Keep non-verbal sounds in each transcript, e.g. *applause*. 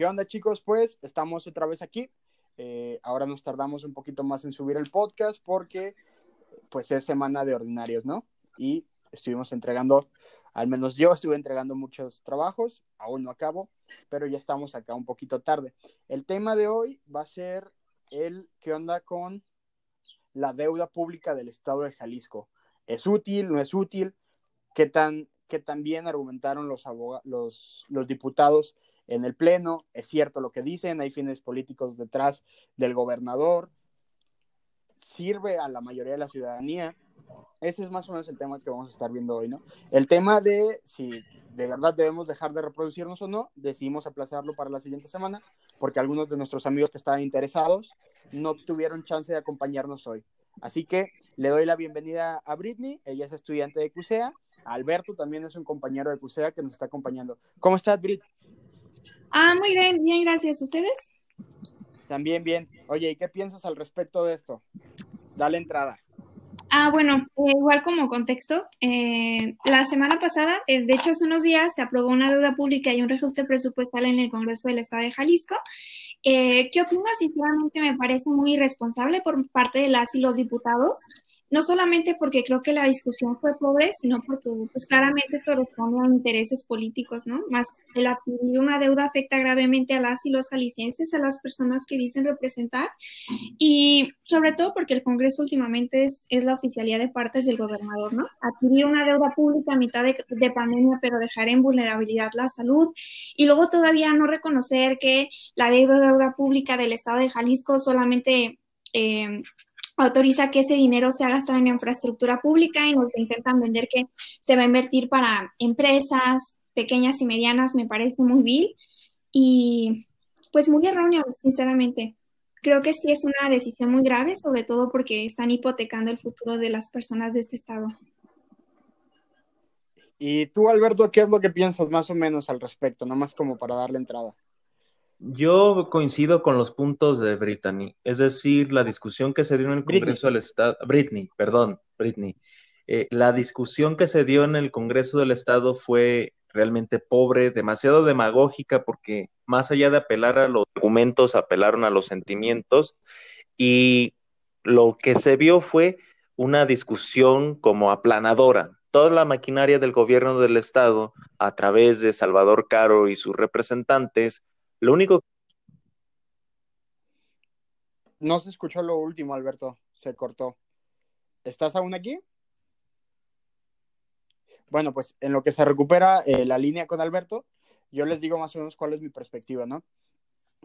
¿Qué onda chicos? Pues estamos otra vez aquí. Eh, ahora nos tardamos un poquito más en subir el podcast porque pues es semana de ordinarios, ¿no? Y estuvimos entregando, al menos yo estuve entregando muchos trabajos, aún no acabo, pero ya estamos acá un poquito tarde. El tema de hoy va a ser el qué onda con la deuda pública del Estado de Jalisco. ¿Es útil? ¿No es útil? ¿Qué tan, qué tan bien argumentaron los, los, los diputados en el Pleno? ¿Es cierto lo que dicen? ¿Hay fines políticos detrás del gobernador? ¿Sirve a la mayoría de la ciudadanía? Ese es más o menos el tema que vamos a estar viendo hoy, ¿no? El tema de si de verdad debemos dejar de reproducirnos o no, decidimos aplazarlo para la siguiente semana, porque algunos de nuestros amigos que estaban interesados no tuvieron chance de acompañarnos hoy. Así que le doy la bienvenida a Britney, ella es estudiante de CUSEA, Alberto también es un compañero de CUSEA que nos está acompañando. ¿Cómo estás, Brit? Ah, muy bien, bien, gracias. ¿Ustedes? También bien. Oye, ¿y qué piensas al respecto de esto? Dale entrada. Ah, bueno, eh, igual como contexto, eh, la semana pasada, eh, de hecho hace unos días, se aprobó una deuda pública y un reajuste presupuestal en el Congreso del Estado de Jalisco. ¿Qué opino? Sinceramente me parece muy irresponsable por parte de las y los diputados no solamente porque creo que la discusión fue pobre, sino porque pues claramente esto responde a intereses políticos, ¿no? Más el adquirir una deuda afecta gravemente a las y los jaliscienses, a las personas que dicen representar y sobre todo porque el Congreso últimamente es, es la oficialidad de partes del gobernador, ¿no? Adquirir una deuda pública a mitad de, de pandemia, pero dejar en vulnerabilidad la salud y luego todavía no reconocer que la deuda, deuda pública del Estado de Jalisco solamente eh, autoriza que ese dinero sea gastado en infraestructura pública y nos intentan vender que se va a invertir para empresas pequeñas y medianas, me parece muy vil y pues muy erróneo, sinceramente. Creo que sí es una decisión muy grave, sobre todo porque están hipotecando el futuro de las personas de este estado. ¿Y tú, Alberto, qué es lo que piensas más o menos al respecto, nomás como para darle entrada? Yo coincido con los puntos de Brittany, es decir, la discusión que se dio en el Congreso del Estado, Britney, perdón, Britney, eh, la discusión que se dio en el Congreso del Estado fue realmente pobre, demasiado demagógica, porque más allá de apelar a los argumentos, apelaron a los sentimientos y lo que se vio fue una discusión como aplanadora. Toda la maquinaria del gobierno del Estado, a través de Salvador Caro y sus representantes, lo único... No se escuchó lo último, Alberto. Se cortó. ¿Estás aún aquí? Bueno, pues en lo que se recupera eh, la línea con Alberto, yo les digo más o menos cuál es mi perspectiva, ¿no?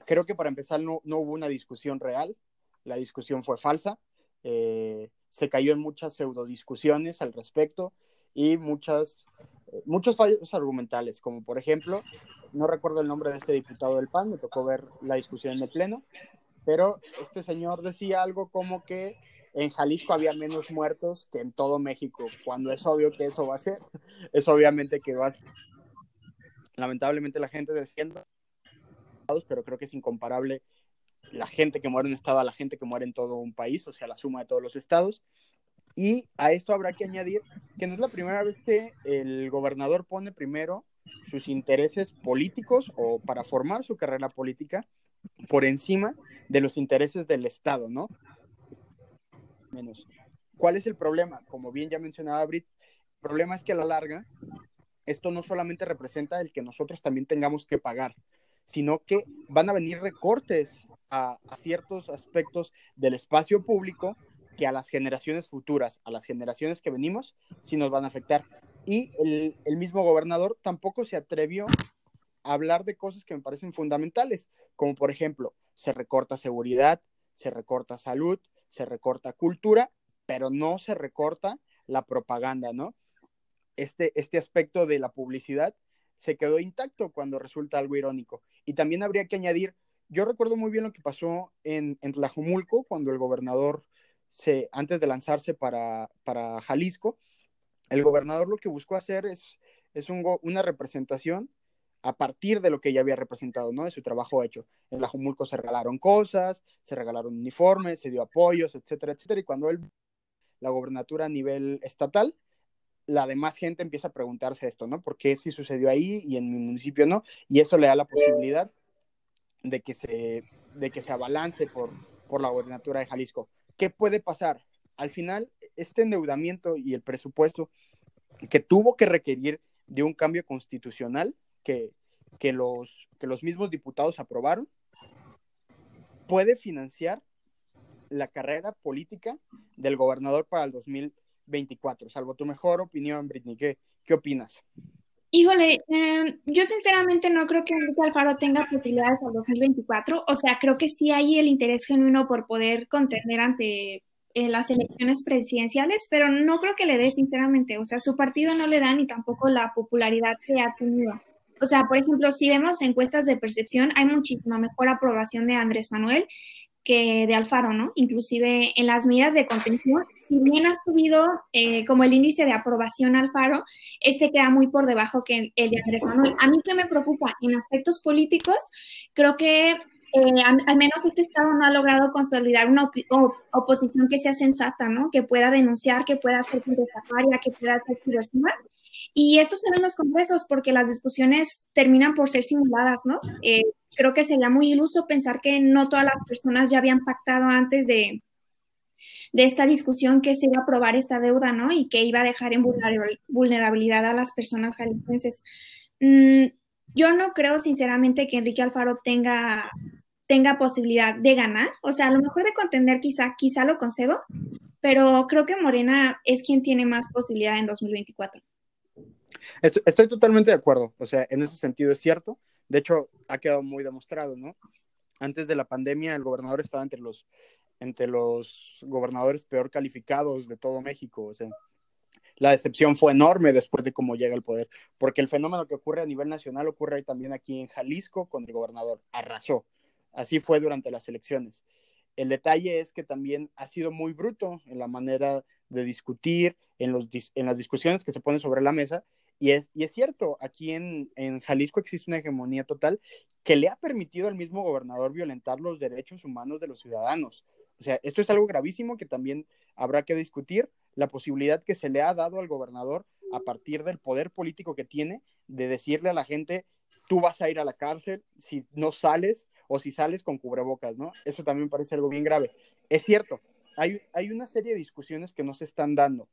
Creo que para empezar no, hubo una discusión real, la discusión fue falsa, eh, se cayó en muchas pseudodiscusiones al respecto y muchas, muchos fallos argumentales, como por ejemplo no recuerdo el nombre de este diputado del PAN, me tocó ver la discusión en el Pleno, pero este señor decía algo como que en Jalisco había menos muertos que en todo México, cuando es obvio que eso va a ser, es obviamente que va a ser. Lamentablemente la gente desciende, pero creo que es incomparable la gente que muere en un estado a la gente que muere en todo un país, o sea, la suma de todos los estados. Y a esto habrá que añadir que no es la primera vez que el gobernador pone primero sus intereses políticos o para formar su carrera política por encima de los intereses del Estado, ¿no? Menos. ¿Cuál es el problema? Como bien ya mencionaba Brit, el problema es que a la larga esto no solamente representa el que nosotros también tengamos que pagar, sino que van a venir recortes a, a ciertos aspectos del espacio público que a las generaciones futuras, a las generaciones que venimos, sí nos van a afectar. Y el, mismo gobernador tampoco se atrevió a hablar de cosas que me parecen fundamentales, como por ejemplo, se recorta seguridad, se recorta salud, se recorta cultura, pero no se recorta la propaganda, ¿no? Este, este aspecto de la publicidad se quedó intacto cuando resulta algo irónico. Y también habría que añadir, yo recuerdo muy bien lo que pasó en, en Tlajumulco, cuando el gobernador, se, antes de lanzarse para, para Jalisco, el gobernador lo que buscó hacer es, es una representación a partir de lo que ya había representado, ¿no? De su trabajo hecho. En la Jumulco se regalaron cosas, se regalaron uniformes, se dio apoyos, etcétera, etcétera. Y cuando él, la gobernatura a nivel estatal, la demás gente empieza a preguntarse esto, ¿no? ¿Por qué sí sucedió ahí y en mi municipio no? Y eso le da la posibilidad de que se, de que se abalance por, por la gobernatura de Jalisco. ¿Qué puede pasar? Al final, este endeudamiento y el presupuesto que tuvo que requerir de un cambio constitucional que, que, los, que los mismos diputados aprobaron, puede financiar la carrera política del gobernador para el 2024. Salvo tu mejor opinión, Britney, ¿qué, qué opinas? Híjole, em, yo sinceramente no creo que Enrique Alfaro tenga posibilidades al 2024. O sea, creo que sí hay el interés genuino por poder contender ante eh, las elecciones presidenciales, pero no creo que le dé sinceramente. O sea, su partido no le da ni tampoco la popularidad que ha tenido. O sea, por ejemplo, si vemos encuestas de percepción, hay muchísima mejor aprobación de Andrés Manuel que de Alfaro, ¿no? Inclusive en las medidas de contención, si bien ha subido eh, como el índice de aprobación Alfaro, este queda muy por debajo que el de Andrés Manuel. A mí que me preocupa en aspectos políticos, creo que eh, al, menos este Estado no ha logrado consolidar una oposición que sea sensata, ¿no? Que pueda denunciar, que pueda ser contestataria, que pueda ser diversidad. Y esto se ve en los congresos porque las discusiones terminan por ser simuladas, ¿no? Eh, creo que sería muy iluso pensar que no todas las personas ya habían pactado antes de, de esta discusión que se iba a aprobar esta deuda, ¿no? Y que iba a dejar en vulnerabilidad a las personas jaliscienses. Mm, yo no creo sinceramente que Enrique Alfaro tenga, tenga posibilidad de ganar, o sea, a lo mejor de contender quizá, quizá lo concedo, pero creo que Morena es quien tiene más posibilidad en 2024. estoy totalmente de acuerdo, o sea, en ese sentido es cierto. De hecho, ha quedado muy demostrado, ¿no? Antes de la pandemia, el gobernador estaba entre los, entre los gobernadores peor calificados de todo México. O sea, la decepción fue enorme después de cómo llega el poder, porque el fenómeno que ocurre a nivel nacional ocurre también aquí en Jalisco con el gobernador. Arrasó. Así fue durante las elecciones. El detalle es que también ha sido muy bruto en la manera de discutir, en, los, en las discusiones que se ponen sobre la mesa y es, y es cierto, aquí en, en Jalisco existe una hegemonía total que le ha permitido al mismo gobernador violentar los derechos humanos de los ciudadanos. O sea, esto es algo gravísimo que también habrá que discutir, la posibilidad que se le ha dado al gobernador a partir del poder político que tiene de decirle a la gente, tú vas a ir a la cárcel si no sales o si sales con cubrebocas, ¿no? Eso también parece algo bien grave. Es cierto, hay, hay una serie de discusiones que no se están dando.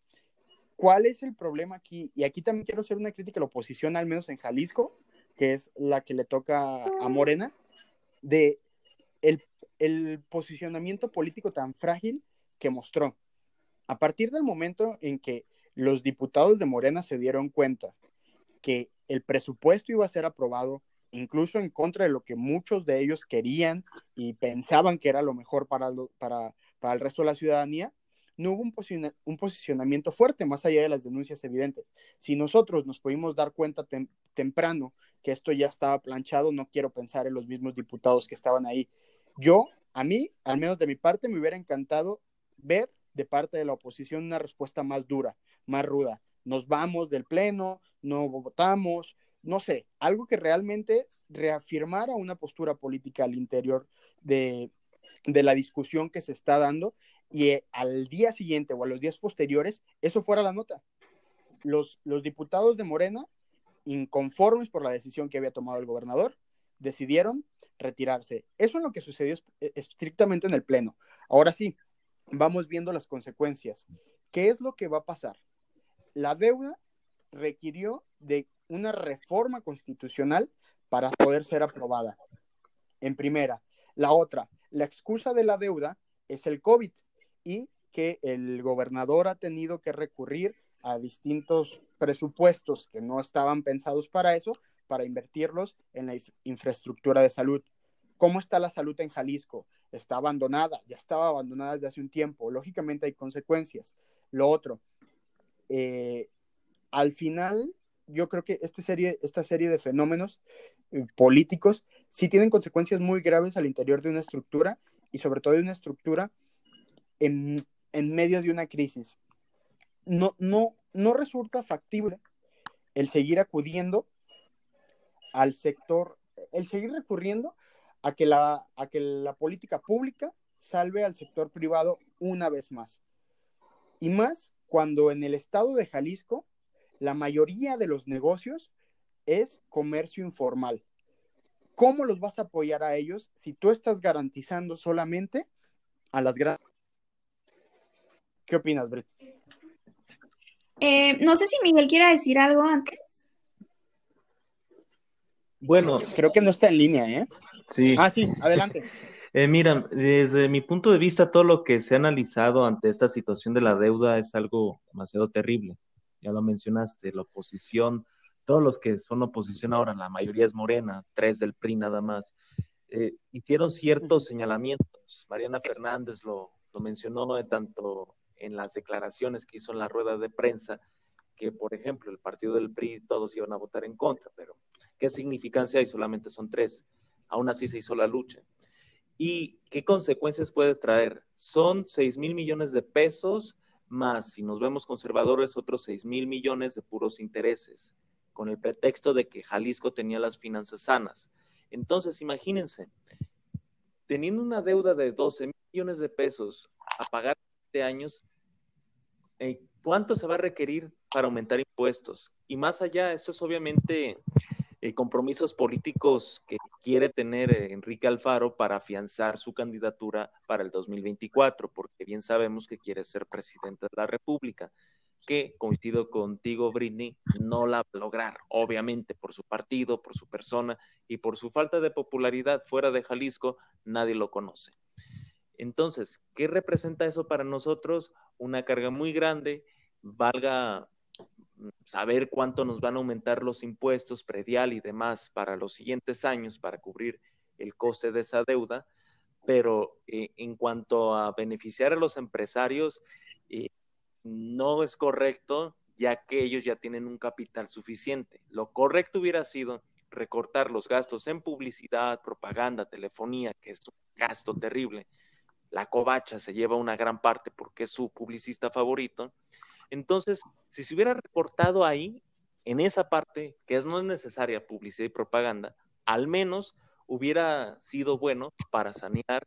¿Cuál es el problema aquí? Y aquí también quiero hacer una crítica a la oposición, al menos en Jalisco, que es la que le toca a Morena, de el, posicionamiento político tan frágil que mostró. A partir del momento en que los diputados de Morena se dieron cuenta que el presupuesto iba a ser aprobado incluso en contra de lo que muchos de ellos querían y pensaban que era lo mejor para, para, para el resto de la ciudadanía, no hubo un, posicionamiento fuerte, más allá de las denuncias evidentes. Si nosotros nos pudimos dar cuenta temprano que esto ya estaba planchado, no quiero pensar en los mismos diputados que estaban ahí. Yo, a mí, al menos de mi parte, me hubiera encantado ver de parte de la oposición una respuesta más dura, más ruda. Nos vamos del pleno, no votamos, no sé, algo que realmente reafirmara una postura política al interior de, de la discusión que se está dando y eh, al día siguiente o a los días posteriores, eso fuera la nota. Los, los diputados de Morena, inconformes por la decisión que había tomado el gobernador, decidieron retirarse. Eso es lo que sucedió eh, estrictamente en el Pleno. Ahora sí, vamos viendo las consecuencias. ¿Qué es lo que va a pasar? La deuda requirió de una reforma constitucional para poder ser aprobada. En primera. La otra, la excusa de la deuda es el COVID y que el gobernador ha tenido que recurrir a distintos presupuestos que no estaban pensados para eso, para invertirlos en la infraestructura de salud. ¿Cómo está la salud en Jalisco? Está abandonada, ya estaba abandonada desde hace un tiempo. Lógicamente hay consecuencias. Lo otro, eh, al final, yo creo que esta serie, esta serie de fenómenos eh, políticos sí tienen consecuencias muy graves al interior de una estructura y sobre todo de una estructura en, medio de una crisis. No, no, no resulta factible el seguir acudiendo al sector, el seguir recurriendo a que la, a que la política pública salve al sector privado una vez más. Y más cuando en el estado de Jalisco la mayoría de los negocios es comercio informal. ¿cómo los vas a apoyar a ellos si tú estás garantizando solamente a las grandes? ¿Qué opinas, Brett? Eh, no sé si Miguel quiera decir algo antes. Bueno. Creo que no está en línea, ¿eh? Sí. Ah, sí, adelante. *laughs* Eh, mira, desde mi punto de vista, todo lo que se ha analizado ante esta situación de la deuda es algo demasiado terrible. Ya lo mencionaste, la oposición, todos los que son oposición ahora, la mayoría es morena, tres del PRI nada más, eh, hicieron ciertos señalamientos. Mariana Fernández lo, lo mencionó de tanto en las declaraciones que hizo en la rueda de prensa, que por ejemplo el partido del PRI todos iban a votar en contra, pero ¿qué significancia hay? Solamente son tres. Aún así se hizo la lucha. ¿Y qué consecuencias puede traer? Son 6 mil millones de pesos más, si nos vemos conservadores, otros 6 mil millones de puros intereses, con el pretexto de que Jalisco tenía las finanzas sanas. Entonces, imagínense, teniendo una deuda de 12 millones de pesos a pagar de años, ¿cuánto se va a requerir para aumentar impuestos? Y más allá, esto es obviamente eh, compromisos políticos que quiere tener eh, Enrique Alfaro para afianzar su candidatura para el 2024, porque bien sabemos que quiere ser presidente de la República, que, coincido contigo, Britney, no la va a lograr, obviamente, por su partido, por su persona y por su falta de popularidad fuera de Jalisco, nadie lo conoce. Entonces, ¿qué representa eso para nosotros? Una carga muy grande, valga saber cuánto nos van a aumentar los impuestos predial y demás para los siguientes años para cubrir el coste de esa deuda, pero eh, en cuanto a beneficiar a los empresarios, eh, no es correcto ya que ellos ya tienen un capital suficiente. Lo correcto hubiera sido recortar los gastos en publicidad, propaganda, telefonía, que es un gasto terrible. La covacha se lleva una gran parte porque es su publicista favorito entonces, si se hubiera recortado ahí, en esa parte, que es, no es necesaria publicidad y propaganda, al menos hubiera sido bueno para sanear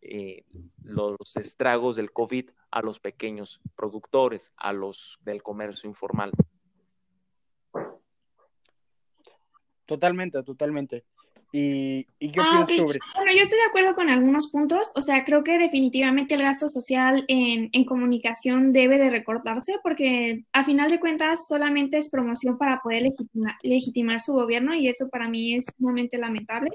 eh, los estragos del COVID a los pequeños productores, a los del comercio informal. Totalmente, totalmente. ¿Y, qué ah, opinas Bueno, yo estoy de acuerdo con algunos puntos. O sea, creo que definitivamente el gasto social en, en, comunicación debe de recortarse porque a final de cuentas solamente es promoción para poder legitimar su gobierno y eso para mí es sumamente lamentable.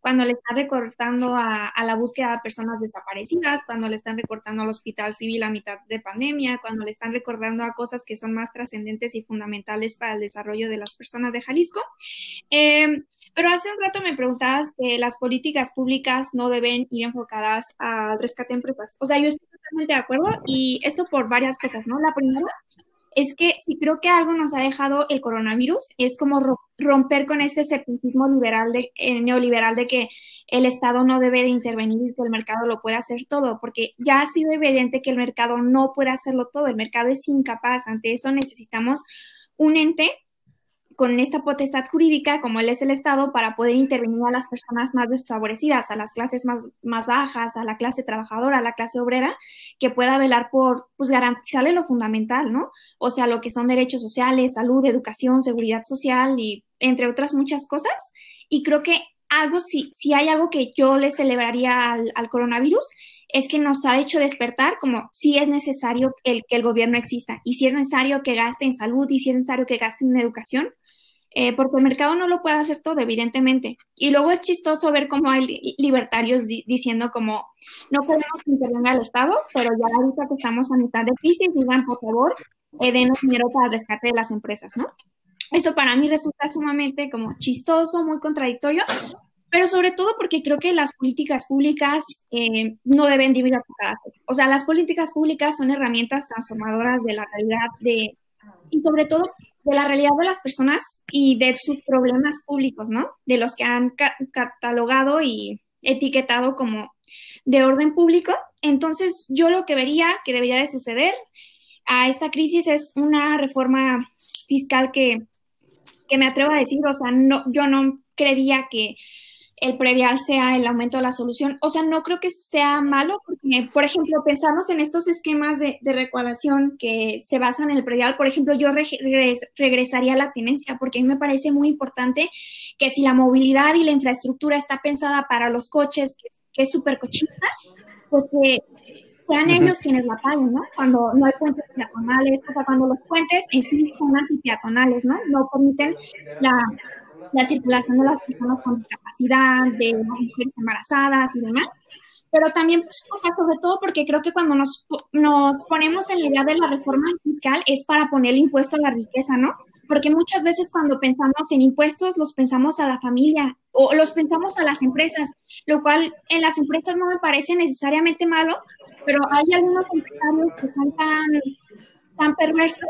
Cuando le están recortando a, a, la búsqueda de personas desaparecidas, cuando le están recortando al hospital civil a mitad de pandemia, cuando le están recordando a cosas que son más trascendentes y fundamentales para el desarrollo de las personas de Jalisco. Eh, pero hace un rato me preguntabas que las políticas públicas no deben ir enfocadas al rescate de empresas. O sea, yo estoy totalmente de acuerdo y esto por varias cosas, ¿no? La primera es que si creo que algo nos ha dejado el coronavirus es como romper con este escepticismo liberal de, eh, neoliberal de que el Estado no debe de intervenir y que el mercado lo puede hacer todo, porque ya ha sido evidente que el mercado no puede hacerlo todo, el mercado es incapaz, ante eso necesitamos un ente con esta potestad jurídica, como él es el Estado, para poder intervenir a las personas más desfavorecidas, a las clases más, más bajas, a la clase trabajadora, a la clase obrera, que pueda velar por pues, garantizarle lo fundamental, ¿no? O sea, lo que son derechos sociales, salud, educación, seguridad social y entre otras muchas cosas. Y creo que algo, si, si hay algo que yo le celebraría al, al coronavirus, es que nos ha hecho despertar como si es necesario el, que el gobierno exista y si es necesario que gaste en salud y si es necesario que gaste en educación, eh, porque el mercado no lo puede hacer todo, evidentemente. Y luego es chistoso ver cómo hay libertarios diciendo como, no podemos que intervenga el Estado, pero ya ahorita que estamos a mitad de crisis, digan, por favor, eh, denos dinero para el rescate de las empresas, ¿no? Eso para mí resulta sumamente como chistoso, muy contradictorio, pero sobre todo porque creo que las políticas públicas eh, no deben dividir O sea, las políticas públicas son herramientas transformadoras de la realidad de, y sobre todo de la realidad de las personas y de sus problemas públicos, ¿no? De los que han catalogado y etiquetado como de orden público. Entonces, yo lo que vería que debería de suceder a esta crisis es una reforma fiscal que, que me atrevo a decir, o sea, no, yo no creería que el predial sea el aumento de la solución. O sea, no creo que sea malo, porque, por ejemplo, pensamos en estos esquemas de, de que se basan en el predial. Por ejemplo, yo regresaría a la tenencia, porque a mí me parece muy importante que si la movilidad y la infraestructura está pensada para los coches, que, es súper cochista, pues que sean ellos quienes la paguen, ¿no? Cuando no hay puentes peatonales, o sea, cuando los puentes en sí son antipeatonales, ¿no? No permiten la la circulación de las personas con discapacidad, de mujeres embarazadas y demás. Pero también, pues, sobre todo porque creo que cuando nos, nos ponemos en la idea de la reforma fiscal es para poner el impuesto a la riqueza, ¿no? Porque muchas veces cuando pensamos en impuestos los pensamos a la familia o los pensamos a las empresas, lo cual en las empresas no me parece necesariamente malo, pero hay algunos empresarios que son tan perversos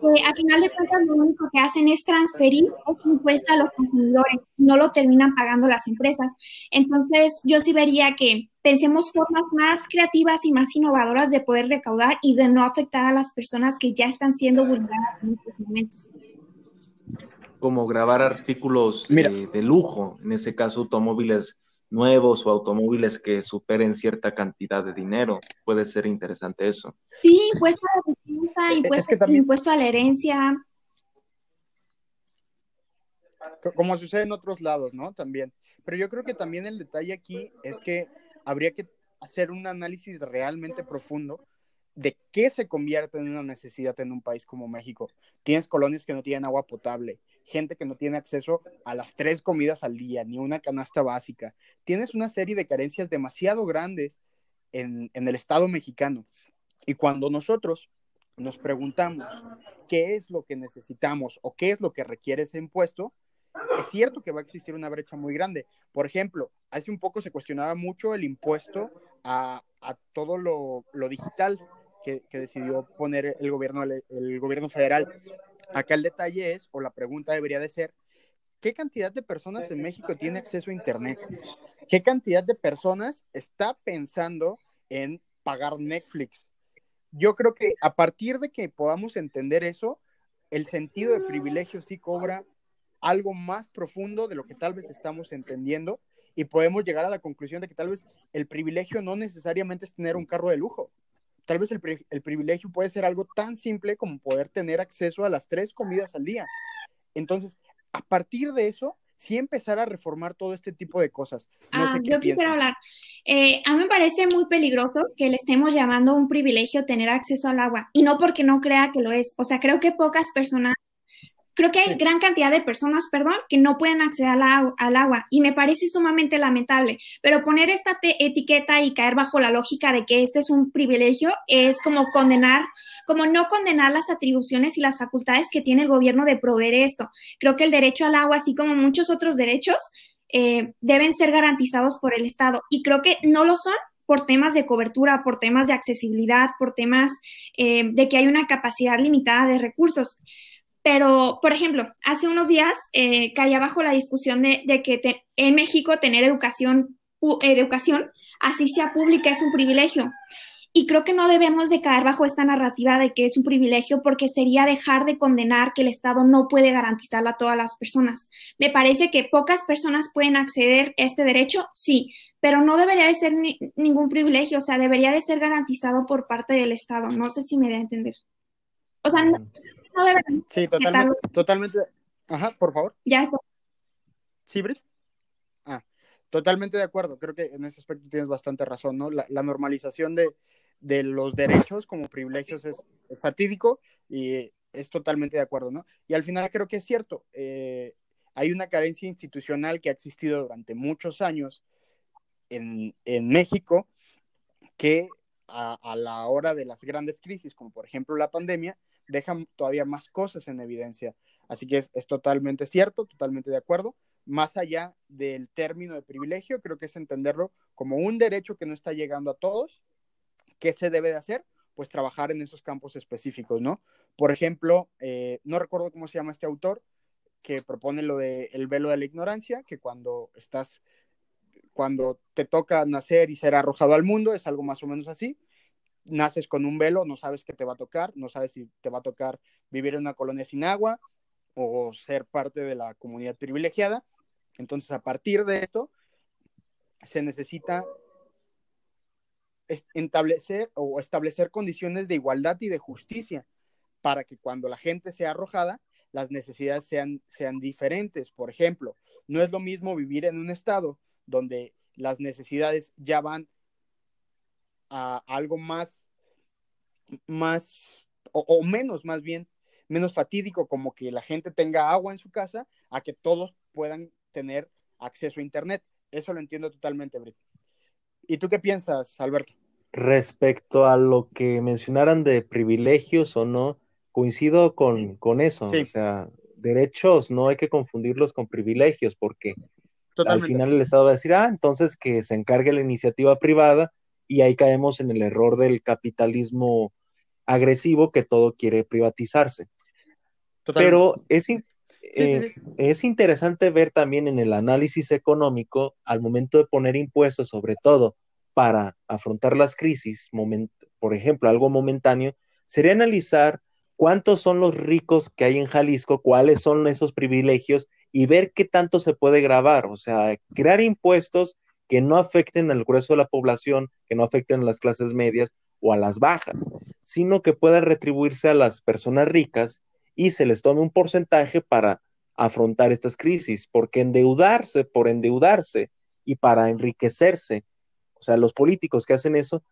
que a final de cuentas lo único que hacen es transferir ese impuesto a los consumidores y no lo terminan pagando las empresas. Entonces, yo sí vería que pensemos formas más creativas y más innovadoras de poder recaudar y de no afectar a las personas que ya están siendo vulneradas en estos momentos. Como grabar artículos de lujo, en ese caso automóviles nuevos o automóviles que superen cierta cantidad de dinero. Puede ser interesante eso. Sí, impuesto a la defensa, impuesto, impuesto a la herencia. Como sucede en otros lados, ¿no? También. Pero yo creo que también el detalle aquí es que habría que hacer un análisis realmente profundo de qué se convierte en una necesidad en un país como México. Tienes colonias que no tienen agua potable, gente que no tiene acceso a las tres comidas al día, ni una canasta básica. Tienes una serie de carencias demasiado grandes en, el Estado mexicano. Y cuando nosotros nos preguntamos qué es lo que necesitamos o qué es lo que requiere ese impuesto, es cierto que va a existir una brecha muy grande. Por ejemplo, hace un poco se cuestionaba mucho el impuesto a, todo lo, digital que, decidió poner el gobierno, el gobierno federal. Acá el detalle es, o la pregunta debería de ser, ¿qué cantidad de personas en México tiene acceso a Internet? ¿Qué cantidad de personas está pensando en pagar Netflix? Yo creo que a partir de que podamos entender eso, el sentido de privilegio sí cobra algo más profundo de lo que tal vez estamos entendiendo y podemos llegar a la conclusión de que tal vez el privilegio no necesariamente es tener un carro de lujo tal vez el, privilegio puede ser algo tan simple como poder tener acceso a las tres comidas al día. Entonces, a partir de eso, sí empezar a reformar todo este tipo de cosas. ah, yo quisiera hablar. Eh, a mí me parece muy peligroso que le estemos llamando un privilegio tener acceso al agua, y no porque no crea que lo es. O sea, creo que pocas personas Creo que hay gran cantidad de personas, perdón, que no pueden acceder al, agua y me parece sumamente lamentable, pero poner esta etiqueta y caer bajo la lógica de que esto es un privilegio es como condenar, como no condenar las atribuciones y las facultades que tiene el gobierno de proveer esto. Creo que el derecho al agua, así como muchos otros derechos, eh, deben ser garantizados por el Estado y creo que no lo son por temas de cobertura, por temas de accesibilidad, por temas eh, de que hay una capacidad limitada de recursos. Pero, por ejemplo, hace unos días eh, caía bajo la discusión de, que en México tener educación, educación, así sea pública, es un privilegio. Y creo que no debemos de caer bajo esta narrativa de que es un privilegio porque sería dejar de condenar que el Estado no puede garantizarla a todas las personas. Me parece que pocas personas pueden acceder a este derecho, sí, pero no debería de ser ningún privilegio, o sea, debería de ser garantizado por parte del Estado. No sé si me da a entender. O sea, no, Sí, totalmente, totalmente. Ajá, por favor. Ya está. ¿Sí, Brit? Ah, totalmente de acuerdo. Creo que en ese aspecto tienes bastante razón, ¿no? La, normalización de, los derechos como privilegios es, fatídico y es totalmente de acuerdo, ¿no? Y al final creo que es cierto. Eh, hay una carencia institucional que ha existido durante muchos años en, México que a, a, la hora de las grandes crisis, como por ejemplo la pandemia, dejan todavía más cosas en evidencia. Así que es, totalmente cierto, totalmente de acuerdo. Más allá del término de privilegio, creo que es entenderlo como un derecho que no está llegando a todos. ¿Qué se debe de hacer? Pues trabajar en esos campos específicos, ¿no? Por ejemplo, eh, no recuerdo cómo se llama este autor, que propone lo de el velo de la ignorancia, que cuando estás, cuando te toca nacer y ser arrojado al mundo, es algo más o menos así naces con un velo, no sabes qué te va a tocar, no sabes si te va a tocar vivir en una colonia sin agua o ser parte de la comunidad privilegiada. Entonces, a partir de esto, se necesita establecer o establecer condiciones de igualdad y de justicia para que cuando la gente sea arrojada, las necesidades sean, sean diferentes. Por ejemplo, no es lo mismo vivir en un estado donde las necesidades ya van a algo más, más o, menos, más bien, menos fatídico, como que la gente tenga agua en su casa, a que todos puedan tener acceso a Internet. Eso lo entiendo totalmente, Brit. ¿Y tú qué piensas, Alberto? Respecto a lo que mencionaran de privilegios o no, coincido con, eso. O sea, derechos no hay que confundirlos con privilegios, porque al final el Estado va a decir, ah, entonces que se encargue la iniciativa privada y ahí caemos en el error del capitalismo agresivo que todo quiere privatizarse. Pero es, eh, es interesante ver también en el análisis económico, al momento de poner impuestos, sobre todo para afrontar las crisis, por ejemplo, algo momentáneo, sería analizar cuántos son los ricos que hay en Jalisco, cuáles son esos privilegios y ver qué tanto se puede grabar, o sea, crear impuestos que no afecten al grueso de la población, que no afecten a las clases medias o a las bajas, sino que pueda retribuirse a las personas ricas y se les tome un porcentaje para afrontar estas crisis, porque endeudarse por endeudarse y para enriquecerse, o sea, los políticos que hacen eso,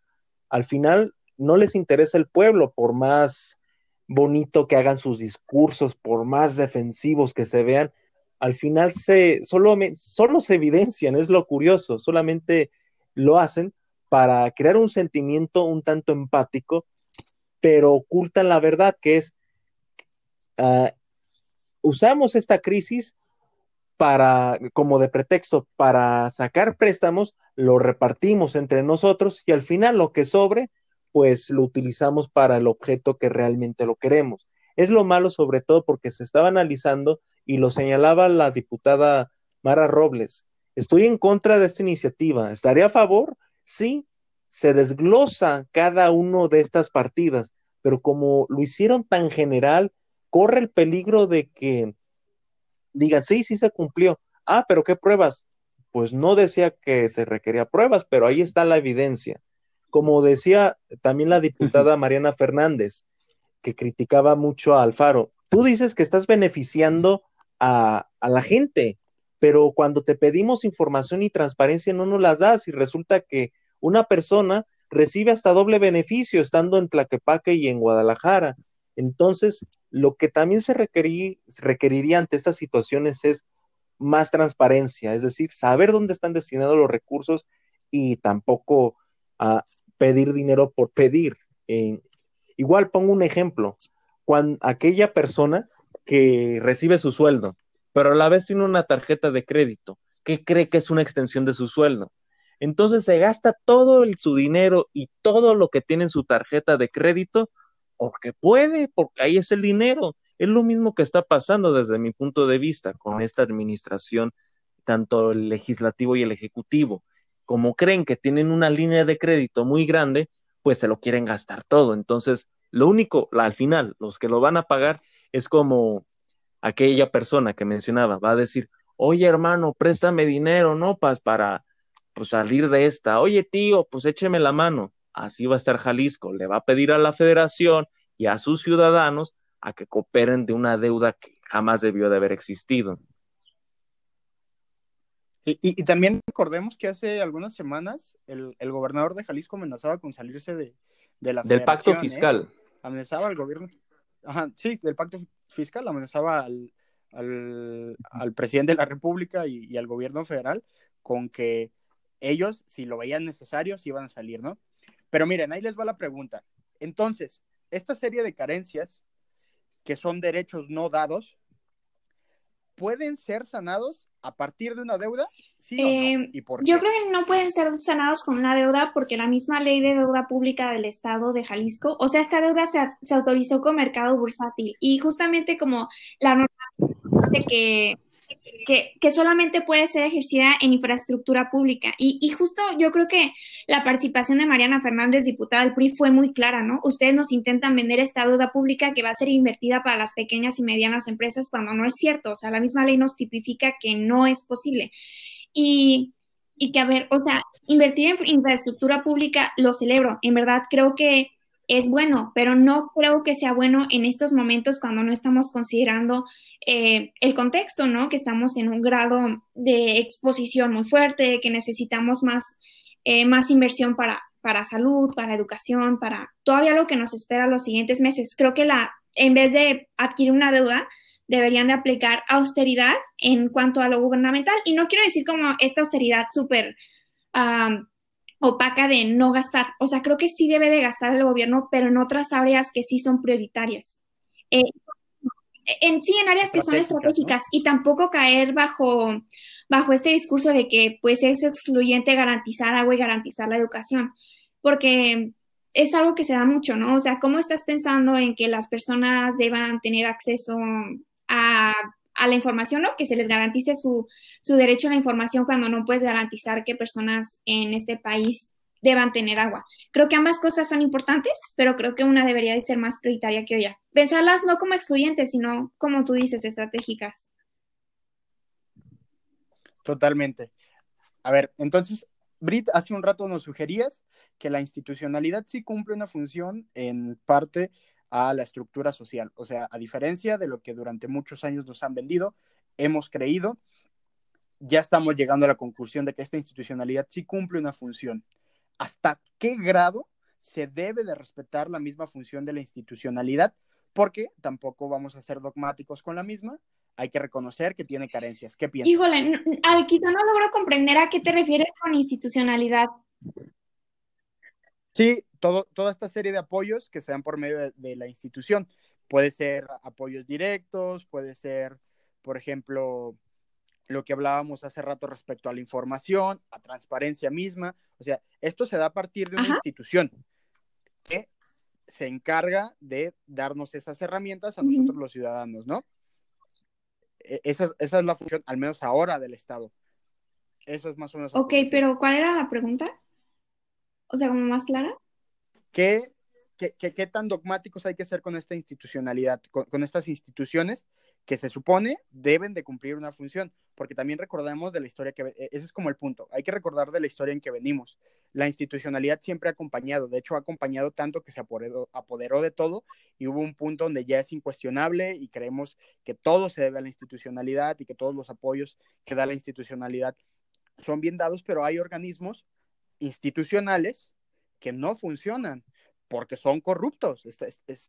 al final no les interesa el pueblo, por más bonito que hagan sus discursos, por más defensivos que se vean, al final se solo, solo se evidencian, es lo curioso, solamente lo hacen para crear un sentimiento un tanto empático, pero ocultan la verdad que es uh, usamos esta crisis para, como de pretexto, para sacar préstamos, lo repartimos entre nosotros y al final lo que sobre, pues lo utilizamos para el objeto que realmente lo queremos. Es lo malo sobre todo porque se estaba analizando y lo señalaba la diputada Mara Robles. Estoy en contra de esta iniciativa. ¿Estaría a favor? Sí, se desglosa cada uno de estas partidas, pero como lo hicieron tan general, corre el peligro de que digan, sí, sí se cumplió. Ah, pero ¿qué pruebas? Pues no decía que se requería pruebas, pero ahí está la evidencia. Como decía también la diputada Mariana Fernández, que criticaba mucho a Alfaro, tú dices que estás beneficiando a, la gente, pero cuando te pedimos información y transparencia no nos las das y resulta que una persona recibe hasta doble beneficio estando en Tlaquepaque y en Guadalajara. Entonces, lo que también se, requeriría ante estas situaciones es más transparencia, es decir, saber dónde están destinados los recursos y tampoco a pedir dinero por pedir. igual pongo un ejemplo, cuando aquella persona que recibe su sueldo, pero a la vez tiene una tarjeta de crédito, que cree que es una extensión de su sueldo. Entonces se gasta todo su dinero y todo lo que tiene en su tarjeta de crédito porque puede, porque ahí es el dinero. Es lo mismo que está pasando desde mi punto de vista con esta administración, tanto el legislativo y el ejecutivo. Como creen que tienen una línea de crédito muy grande, pues se lo quieren gastar todo. Entonces, lo único, al final, los que lo van a pagar es como aquella persona que mencionaba, va a decir, oye hermano, préstame dinero, ¿no? Para, para pues, salir de esta. Oye tío, pues écheme la mano así va a estar Jalisco. Le va a pedir a la federación y a sus ciudadanos a que cooperen de una deuda que jamás debió de haber existido. Y, también recordemos que hace algunas semanas el, gobernador de Jalisco amenazaba con salirse de, la Del pacto ¿eh? fiscal. Amenazaba al gobierno. Ajá, sí, del pacto fiscal, amenazaba al, presidente de la República y, y, al gobierno federal con que ellos, si lo veían necesario, se iban a salir, ¿no? Pero miren, ahí les va la pregunta. Entonces, esta serie de carencias, que son derechos no dados, ¿pueden ser sanados a partir de una deuda? Sí o no? Eh, ¿Y por yo creo que no pueden ser sanados con una deuda porque la misma ley de deuda pública del Estado de Jalisco, o sea, esta deuda se, se autorizó con mercado bursátil y justamente como la norma de que que, solamente puede ser ejercida en infraestructura pública. Y, justo yo creo que la participación de Mariana Fernández, diputada del PRI, fue muy clara, ¿no? Ustedes nos intentan vender esta deuda pública que va a ser invertida para las pequeñas y medianas empresas cuando no es cierto. O sea, la misma ley nos tipifica que no es posible. Y y que, a ver, o sea, invertir en infraestructura pública lo celebro, en verdad creo que es bueno, pero no creo que sea bueno en estos momentos cuando no estamos considerando eh, el contexto, ¿no? Que estamos en un grado de exposición muy fuerte, que necesitamos más, eh, más inversión para, para salud, para educación, para todavía lo que nos espera los siguientes meses. Creo que la, en vez de adquirir una deuda, deberían de aplicar austeridad en cuanto a lo gubernamental. Y no quiero decir como esta austeridad súper opaca de no gastar. O sea, creo que sí debe de gastar el gobierno, pero en otras áreas que sí son prioritarias. Eh, en sí, en áreas que son estratégicas y tampoco caer bajo, bajo este discurso de que pues es excluyente garantizar agua y garantizar la educación, porque es algo que se da mucho, ¿no? O sea, ¿cómo estás pensando en que las personas deban tener acceso a, la información, ¿no? Que se les garantice su, su derecho a la información cuando no puedes garantizar que personas en este país deban tener agua. Creo que ambas cosas son importantes, pero creo que una debería de ser más prioritaria que otra. Pensarlas no como excluyentes, sino como tú dices, estratégicas. Totalmente. A ver, entonces, Brit, hace un rato nos sugerías que la institucionalidad sí cumple una función en parte a la estructura social. O sea, a diferencia de lo que durante muchos años nos han vendido, hemos creído, ya estamos llegando a la conclusión de que esta institucionalidad sí cumple una función. ¿Hasta qué grado se debe de respetar la misma función de la institucionalidad? Porque tampoco vamos a ser dogmáticos con la misma, hay que reconocer que tiene carencias. ¿Qué piensas? Híjole, quizá no logro comprender a qué te refieres con institucionalidad. Sí, todo, toda esta serie de apoyos que se dan por medio de, la institución. Puede ser apoyos directos, puede ser, por ejemplo, lo que hablábamos hace rato respecto a la información, a transparencia misma. O sea, esto se da a partir de una institución que se encarga de darnos esas herramientas a nosotros los ciudadanos, ¿no? E, esa, esa, es la función, al menos ahora, del Estado. Eso es más o menos. Ok, pero ¿cuál era la pregunta? O sea, como más clara. ¿Qué, qué, tan dogmáticos hay que ser con esta institucionalidad, con, estas instituciones que se supone deben de cumplir una función? Porque también recordamos de la historia que, e, ese es como el punto, hay que recordar de la historia en que venimos. La institucionalidad siempre ha acompañado, de hecho ha acompañado tanto que se apoderó, apoderó de todo y hubo un punto donde ya es incuestionable y creemos que todo se debe a la institucionalidad y que todos los apoyos que da la institucionalidad son bien dados, pero hay organismos institucionales que no funcionan porque son corruptos,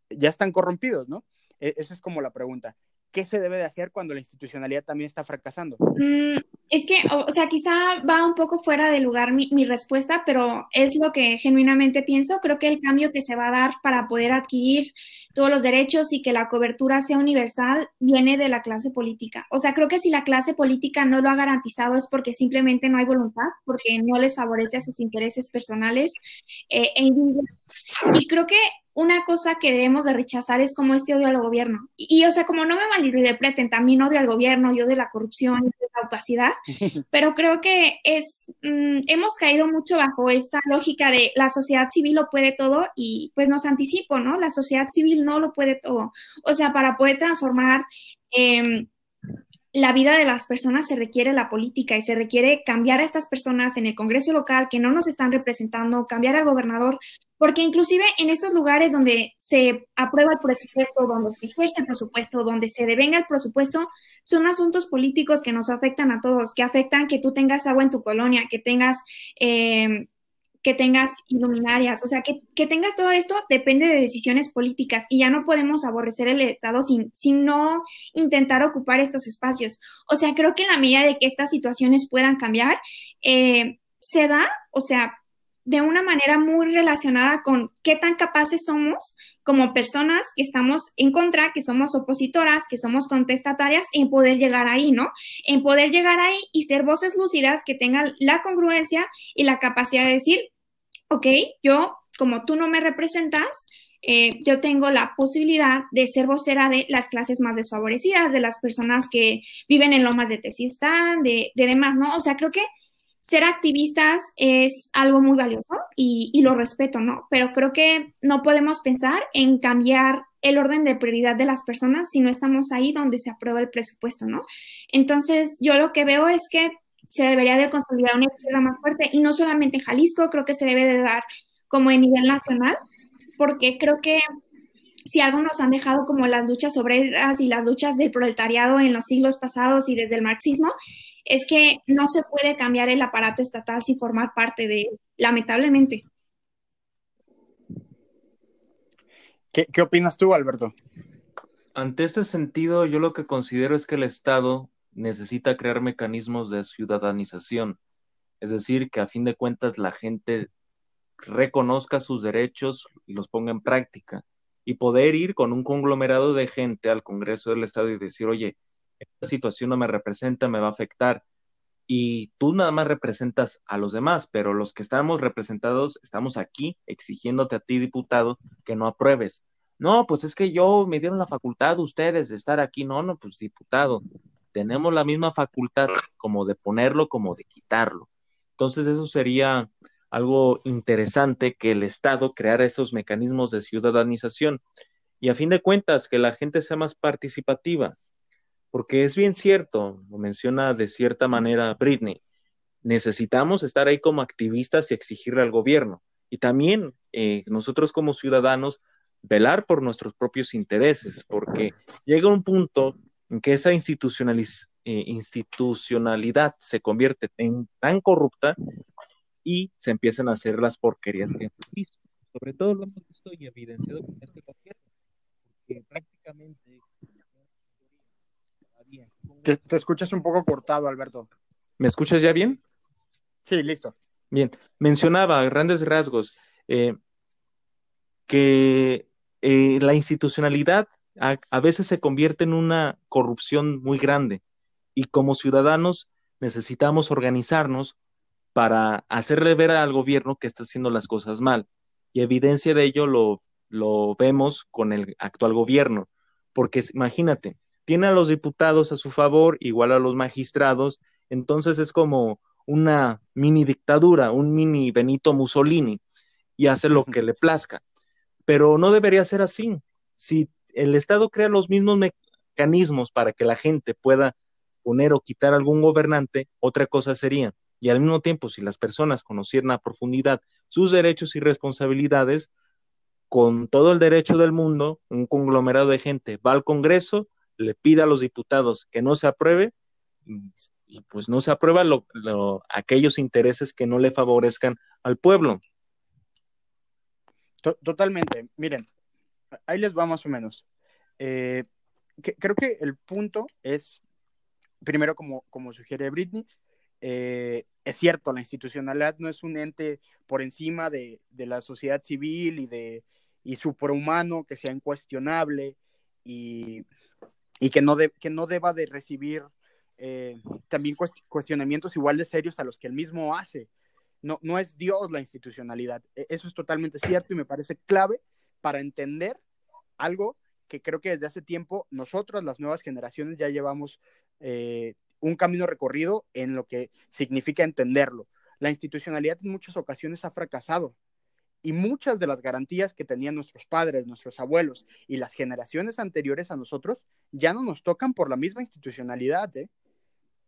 ya están corrompidos, ¿no? E, esa es como la pregunta. ¿Qué se debe de hacer cuando la institucionalidad también está fracasando? Mm, es que, o sea, quizá va un poco fuera de lugar mi, respuesta, pero es lo que genuinamente pienso. Creo que el cambio que se va a dar para poder adquirir todos los derechos y que la cobertura sea universal viene de la clase política. O sea, creo que si la clase política no lo ha garantizado es porque simplemente no hay voluntad, porque no les favorece a sus intereses personales eh, e Y creo que una cosa que debemos de rechazar es como este odio al gobierno. Y, o sea, como no me malinterpreten, también odio al gobierno, yo de la corrupción, de la opacidad, *laughs* pero creo que es, mm, hemos caído mucho bajo esta lógica de la sociedad civil lo puede todo y pues nos anticipo, ¿no? La sociedad civil no lo puede todo. O sea, para poder transformar... Eh, la vida de las personas se requiere la política y se requiere cambiar a estas personas en el Congreso local que no nos están representando, cambiar al gobernador, porque inclusive en estos lugares donde se aprueba el presupuesto, donde se ejerce el presupuesto, donde se devenga el presupuesto, son asuntos políticos que nos afectan a todos, que afectan que tú tengas agua en tu colonia, que tengas eh, que tengas iluminarias, o sea, que, que, tengas todo esto depende de decisiones políticas y ya no podemos aborrecer el Estado sin, sin no intentar ocupar estos espacios. O sea, creo que en la medida de que estas situaciones puedan cambiar, eh, se da, o sea, de una manera muy relacionada con qué tan capaces somos como personas que estamos en contra, que somos opositoras, que somos contestatarias, en poder llegar ahí, ¿no? En poder llegar ahí y ser voces lúcidas que tengan la congruencia y la capacidad de decir, ok, yo, como tú no me representas, eh, yo tengo la posibilidad de ser vocera de las clases más desfavorecidas, de las personas que viven en lomas de Tesistán, de, de demás, ¿no? O sea, creo que ser activistas es algo muy valioso y, lo respeto, ¿no? Pero creo que no podemos pensar en cambiar el orden de prioridad de las personas si no estamos ahí donde se aprueba el presupuesto, ¿no? Entonces, yo lo que veo es que se debería de consolidar una izquierda más fuerte y no solamente en Jalisco, creo que se debe de dar como en nivel nacional, porque creo que si algo nos han dejado como las luchas obreras y las luchas del proletariado en los siglos pasados y desde el marxismo, es que no se puede cambiar el aparato estatal sin formar parte de él, lamentablemente. ¿Qué, ¿Qué, opinas tú, Alberto? Ante este sentido, yo lo que considero es que el Estado necesita crear mecanismos de ciudadanización, es decir, que a fin de cuentas la gente reconozca sus derechos y los ponga en práctica y poder ir con un conglomerado de gente al Congreso del Estado y decir, oye, esta situación no me representa, me va a afectar. Y tú nada más representas a los demás, pero los que estamos representados estamos aquí exigiéndote a ti, diputado, que no apruebes. No, pues es que yo me dieron la facultad ustedes de estar aquí. No, no, pues diputado, tenemos la misma facultad como de ponerlo como de quitarlo. Entonces eso sería algo interesante que el Estado creara esos mecanismos de ciudadanización y a fin de cuentas que la gente sea más participativa, porque es bien cierto, lo menciona de cierta manera Britney, necesitamos estar ahí como activistas y exigirle al gobierno y también eh, nosotros como ciudadanos velar por nuestros propios intereses, porque llega un punto en que esa institucionalidad eh, institucionalidad se convierte en tan corrupta y se empiezan a hacer las porquerías que hemos visto. Sobre todo lo hemos visto y evidenciado con este gobierno, porque prácticamente... Te, te, escuchas un poco cortado, Alberto. ¿Me escuchas ya bien? Sí, listo. Bien, mencionaba grandes rasgos eh, que eh, la institucionalidad a, a veces se convierte en una corrupción muy grande y como ciudadanos necesitamos organizarnos para hacerle ver al gobierno que está haciendo las cosas mal. Y evidencia de ello lo, lo vemos con el actual gobierno, porque imagínate, tiene a los diputados a su favor, igual a los magistrados, entonces es como una mini dictadura, un mini Benito Mussolini, y hace lo que le plazca. Pero no debería ser así. Si el Estado crea los mismos mecanismos para que la gente pueda poner o quitar algún gobernante, otra cosa sería y al mismo tiempo, si las personas conocieran a profundidad sus derechos y responsabilidades, con todo el derecho del mundo, un conglomerado de gente va al Congreso, le pide a los diputados que no se apruebe, y, pues no se aprueba lo, aquellos intereses que no le favorezcan al pueblo. Totalmente. Miren, ahí les va más o menos. Eh, creo que el punto es, primero, como, como sugiere Britney, eh, es cierto, la institucionalidad no es un ente por encima de, la sociedad civil y, de, y superhumano que sea incuestionable y, que, no que no deba de recibir eh, también cuestionamientos igual de serios a los que él mismo hace. No, no es Dios la institucionalidad. E, eso es totalmente cierto y me parece clave para entender algo que creo que desde hace tiempo nosotros, las nuevas generaciones, ya llevamos eh, un camino recorrido en lo que significa entenderlo. La institucionalidad en muchas ocasiones ha fracasado y muchas de las garantías que tenían nuestros padres, nuestros abuelos y las generaciones anteriores a nosotros ya no nos tocan por la misma institucionalidad. ¿eh?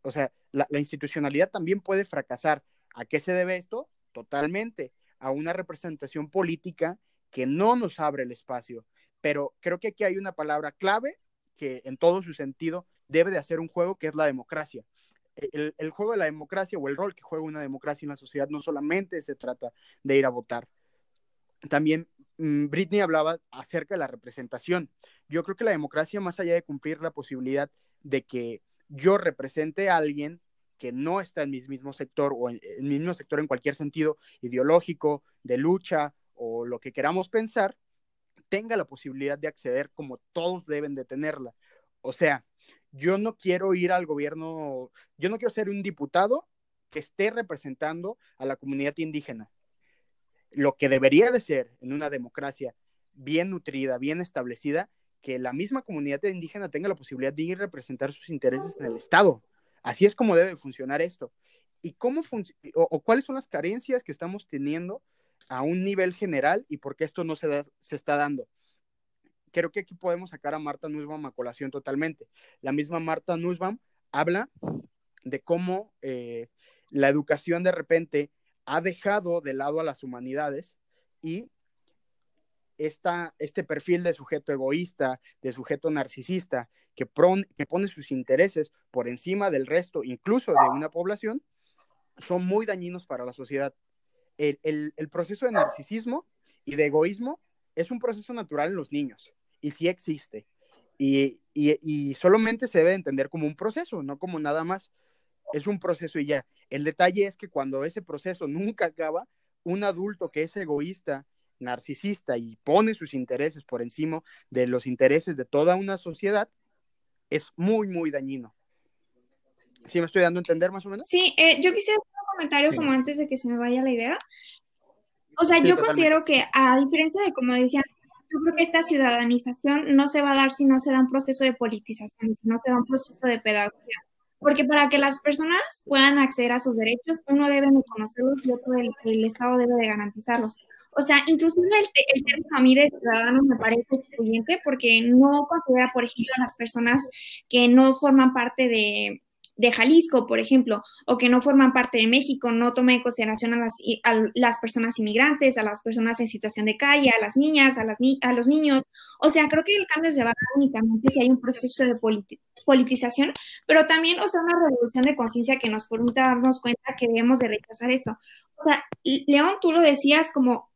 O sea, la, institucionalidad también puede fracasar. ¿A qué se debe esto? Totalmente a una representación política que no nos abre el espacio. Pero creo que aquí hay una palabra clave que en todo su sentido debe de hacer un juego que es la democracia. El, el, juego de la democracia o el rol que juega una democracia en la sociedad no solamente se trata de ir a votar. También Britney hablaba acerca de la representación. Yo creo que la democracia, más allá de cumplir la posibilidad de que yo represente a alguien que no está en mi mismo sector o en el mismo sector en cualquier sentido ideológico, de lucha o lo que queramos pensar, tenga la posibilidad de acceder como todos deben de tenerla. O sea, yo no quiero ir al gobierno, yo no quiero ser un diputado que esté representando a la comunidad indígena. Lo que debería de ser en una democracia bien nutrida, bien establecida, que la misma comunidad indígena tenga la posibilidad de ir a representar sus intereses en el Estado. Así es como debe funcionar esto. ¿Y cómo o, cuáles son las carencias que estamos teniendo a un nivel general y por qué esto no se, se está dando? creo que aquí podemos sacar a Marta Nussbaum a colación totalmente. La misma Marta Nussbaum habla de cómo eh, la educación de repente ha dejado de lado a las humanidades y esta, este perfil de sujeto egoísta, de sujeto narcisista, que, pone sus intereses por encima del resto, incluso de una población, son muy dañinos para la sociedad. El, proceso de narcisismo y de egoísmo es un proceso natural en los niños y sí existe. Y, solamente se debe entender como un proceso, no como nada más. Es un proceso y ya. El detalle es que cuando ese proceso nunca acaba, un adulto que es egoísta, narcisista y pone sus intereses por encima de los intereses de toda una sociedad, es muy, muy dañino. ¿Sí me estoy dando a entender más o menos? Sí, eh, yo quisiera hacer un comentario como antes de que se me vaya la idea. O sea, yo considero que a diferencia de como decían, yo creo que esta ciudadanización no se va a dar si no se da un proceso de politización, si no se da un proceso de pedagogía. Porque para que las personas puedan acceder a sus derechos, uno debe conocerlos y otro el, Estado debe de garantizarlos. O sea, inclusive el, el término a mí de ciudadano me parece excluyente porque no considera, por ejemplo, a las personas que no forman parte de, de Jalisco, por ejemplo, o que no forman parte de México, no toma en consideración a las, a las personas inmigrantes, a las personas en situación de calle, a las niñas, a, las a los niños. O sea, creo que el cambio se va a dar únicamente si hay un proceso de politización, pero también, o sea, una revolución de conciencia que nos permita darnos cuenta que debemos de rechazar esto. O sea, León, tú lo decías como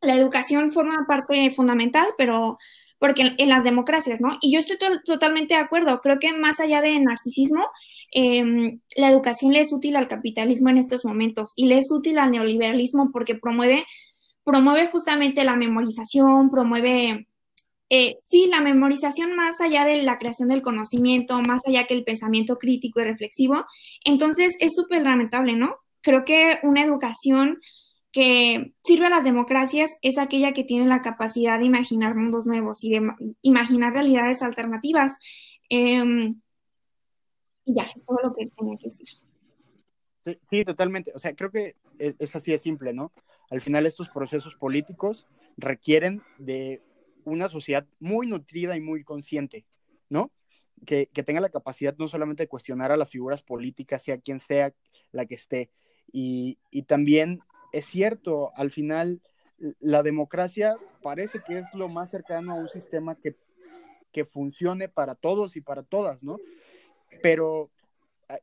la educación forma parte fundamental, pero porque en, las democracias, ¿no? Y yo estoy totalmente de acuerdo. Creo que más allá de narcisismo, em, la educación le es útil al capitalismo en estos momentos y le es útil al neoliberalismo porque promueve, promueve justamente la memorización, promueve, eh, sí, la memorización más allá de la creación del conocimiento, más allá que el pensamiento crítico y reflexivo. Entonces, es súper lamentable, ¿no? Creo que una educación que sirve a las democracias es aquella que tiene la capacidad de imaginar mundos nuevos y de imaginar realidades alternativas. Em, y ya, es todo lo que tenía que decir. Sí, totalmente. O sea, creo que es, así de simple, ¿no? Al final estos procesos políticos requieren de una sociedad muy nutrida y muy consciente, ¿no? Que, que, tenga la capacidad no solamente de cuestionar a las figuras políticas, sea quien sea la que esté, y, y también es cierto, al final la democracia parece que es lo más cercano a un sistema que, funcione para todos y para todas, ¿no? Pero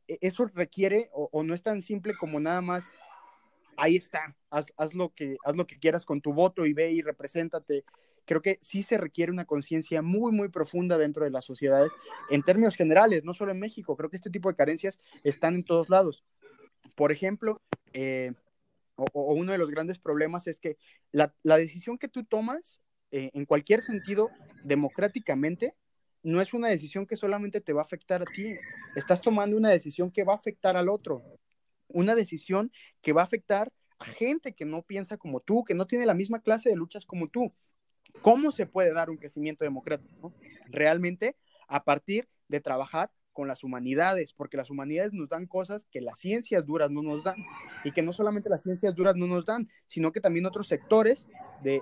e, eso requiere, o, no es tan simple como nada más, ahí está, haz, lo que, haz lo que quieras con tu voto y ve y represéntate. Creo que sí se requiere una conciencia muy, muy profunda dentro de las sociedades, en términos generales, no solo en México, creo que este tipo de carencias están en todos lados. Por ejemplo, eh, o, uno de los grandes problemas es que la, decisión que tú tomas, eh, en cualquier sentido, democráticamente, no es una decisión que solamente te va a afectar a ti. Estás tomando una decisión que va a afectar al otro. Una decisión que va a afectar a gente que no piensa como tú, que no tiene la misma clase de luchas como tú. ¿Cómo se puede dar un crecimiento democrático? Realmente a partir de trabajar con las humanidades, porque las humanidades nos dan cosas que las ciencias duras no nos dan, y que no solamente las ciencias duras no nos dan, sino que también otros sectores de,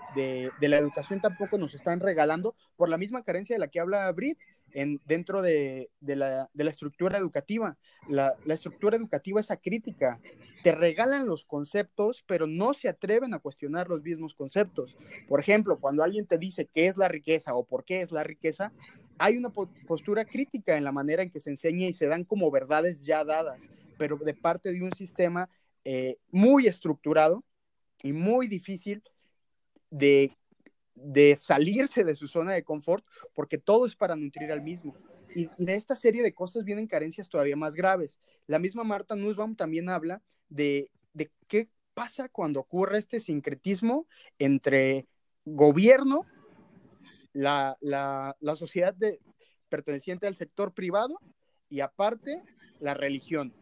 la educación tampoco nos están regalando por la misma carencia de la que habla Brit en, dentro de, la, estructura educativa. La, la estructura educativa es acrítica, te regalan los conceptos, pero no se atreven a cuestionar los mismos conceptos. Por ejemplo, cuando alguien te dice qué es la riqueza o por qué es la riqueza, hay una postura crítica en la manera en que se enseña y se dan como verdades ya dadas, pero de parte de un sistema eh, muy estructurado y muy difícil de, salirse de su zona de confort, porque todo es para nutrir al mismo. Y, de esta serie de cosas vienen carencias todavía más graves. La misma Marta Nussbaum también habla de, de qué pasa cuando ocurre este sincretismo entre gobierno la, la, sociedad de, perteneciente al sector privado y aparte la religión.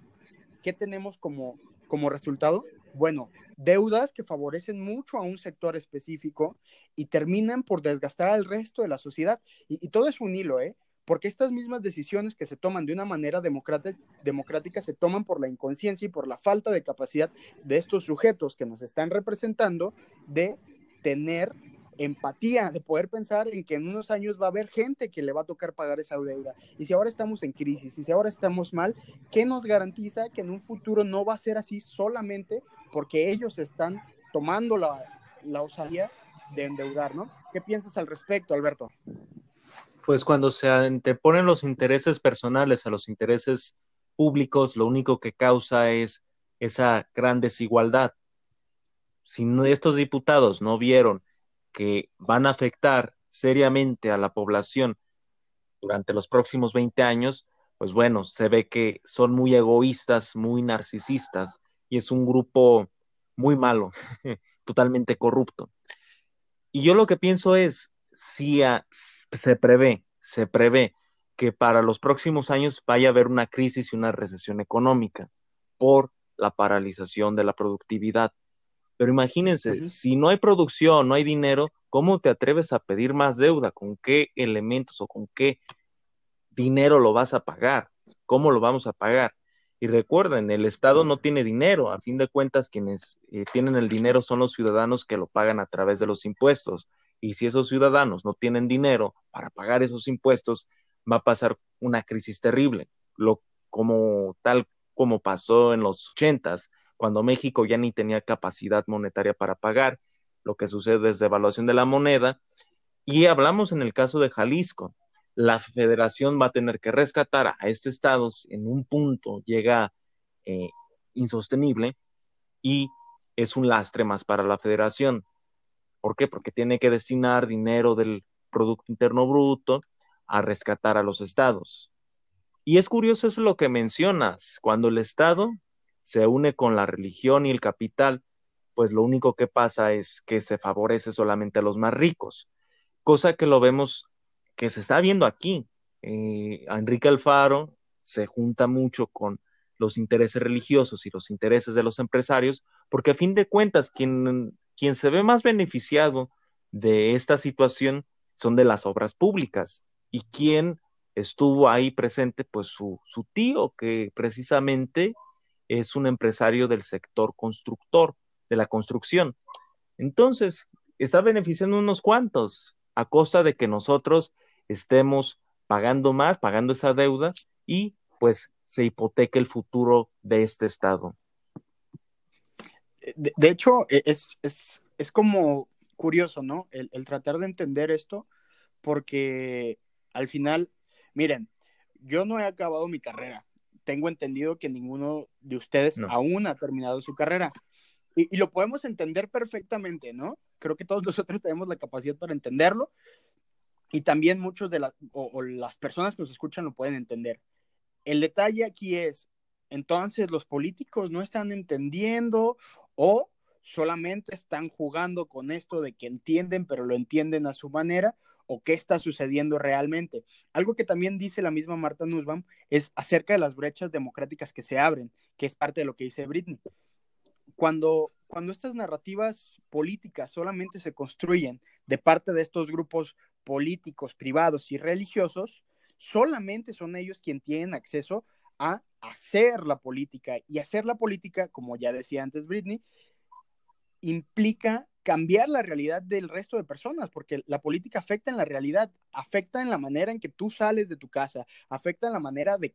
¿Qué tenemos como, como resultado? Bueno, deudas que favorecen mucho a un sector específico y terminan por desgastar al resto de la sociedad. Y, todo es un hilo, ¿eh? Porque estas mismas decisiones que se toman de una manera democrática se toman por la inconsciencia y por la falta de capacidad de estos sujetos que nos están representando de tener empatía, de poder pensar en que en unos años va a haber gente que le va a tocar pagar esa deuda. Y si ahora estamos en crisis, y si ahora estamos mal, ¿qué nos garantiza que en un futuro no va a ser así solamente porque ellos están tomando la, la osadía de endeudar, ¿no? ¿Qué piensas al respecto, Alberto? Pues cuando se anteponen los intereses personales a los intereses públicos, lo único que causa es esa gran desigualdad. Si estos diputados no vieron que van a afectar seriamente a la población durante los próximos 20 años, pues bueno, se ve que son muy egoístas, muy narcisistas y es un grupo muy malo, *laughs* totalmente corrupto. Y yo lo que pienso es, si se prevé, se prevé que para los próximos años vaya a haber una crisis y una recesión económica por la paralización de la productividad. Pero imagínense, si no hay producción, no hay dinero, ¿cómo te atreves a pedir más deuda? ¿Con qué elementos o con qué dinero lo vas a pagar? ¿Cómo lo vamos a pagar? Y recuerden, el Estado no tiene dinero. A fin de cuentas, quienes eh, tienen el dinero son los ciudadanos que lo pagan a través de los impuestos. Y si esos ciudadanos no tienen dinero para pagar esos impuestos, va a pasar una crisis terrible, lo, como tal como pasó en los ochentas, cuando México ya ni tenía capacidad monetaria para pagar, lo que sucede es devaluación de la moneda. Y hablamos en el caso de Jalisco, la federación va a tener que rescatar a este estado en un punto llega eh, insostenible y es un lastre más para la federación. ¿Por qué? Porque tiene que destinar dinero del Producto Interno Bruto a rescatar a los estados. Y es curioso eso lo que mencionas, cuando el Estado se une con la religión y el capital, pues lo único que pasa es que se favorece solamente a los más ricos, cosa que lo vemos que se está viendo aquí. Eh, Enrique Alfaro se junta mucho con los intereses religiosos y los intereses de los empresarios, porque a fin de cuentas quien se ve más beneficiado de esta situación son de las obras públicas. ¿Y quien estuvo ahí presente? Pues su, su tío, que precisamente es un empresario del sector constructor, de la construcción. Entonces, está beneficiando unos cuantos a costa de que nosotros estemos pagando más, pagando esa deuda y pues se hipoteca el futuro de este Estado de, hecho, e, es, es, como curioso, ¿no? El, tratar de entender esto, porque al final, miren, yo no he acabado mi carrera. Tengo entendido que ninguno de ustedes aún ha terminado su carrera. Y, lo podemos entender perfectamente, ¿no? Creo que todos *laughs* nosotros tenemos la capacidad para entenderlo. Y también muchos de las, o las personas que nos escuchan lo pueden entender. El detalle aquí es, entonces los políticos no están entendiendo o solamente están jugando con esto de que entienden, pero lo entienden a su manera, o qué está sucediendo realmente. Algo que también dice la misma Marta Nussbaum es acerca de las brechas democráticas que se abren, que es parte de lo que dice Britney. Cuando, cuando estas narrativas políticas solamente se construyen de parte de estos grupos políticos, privados y religiosos, solamente son ellos quienes tienen acceso a hacer la política. Y hacer la política, como ya decía antes Britney, implica cambiar la realidad del resto de personas, porque la política afecta en la realidad, afecta en la manera en que tú sales de tu casa, afecta en la manera de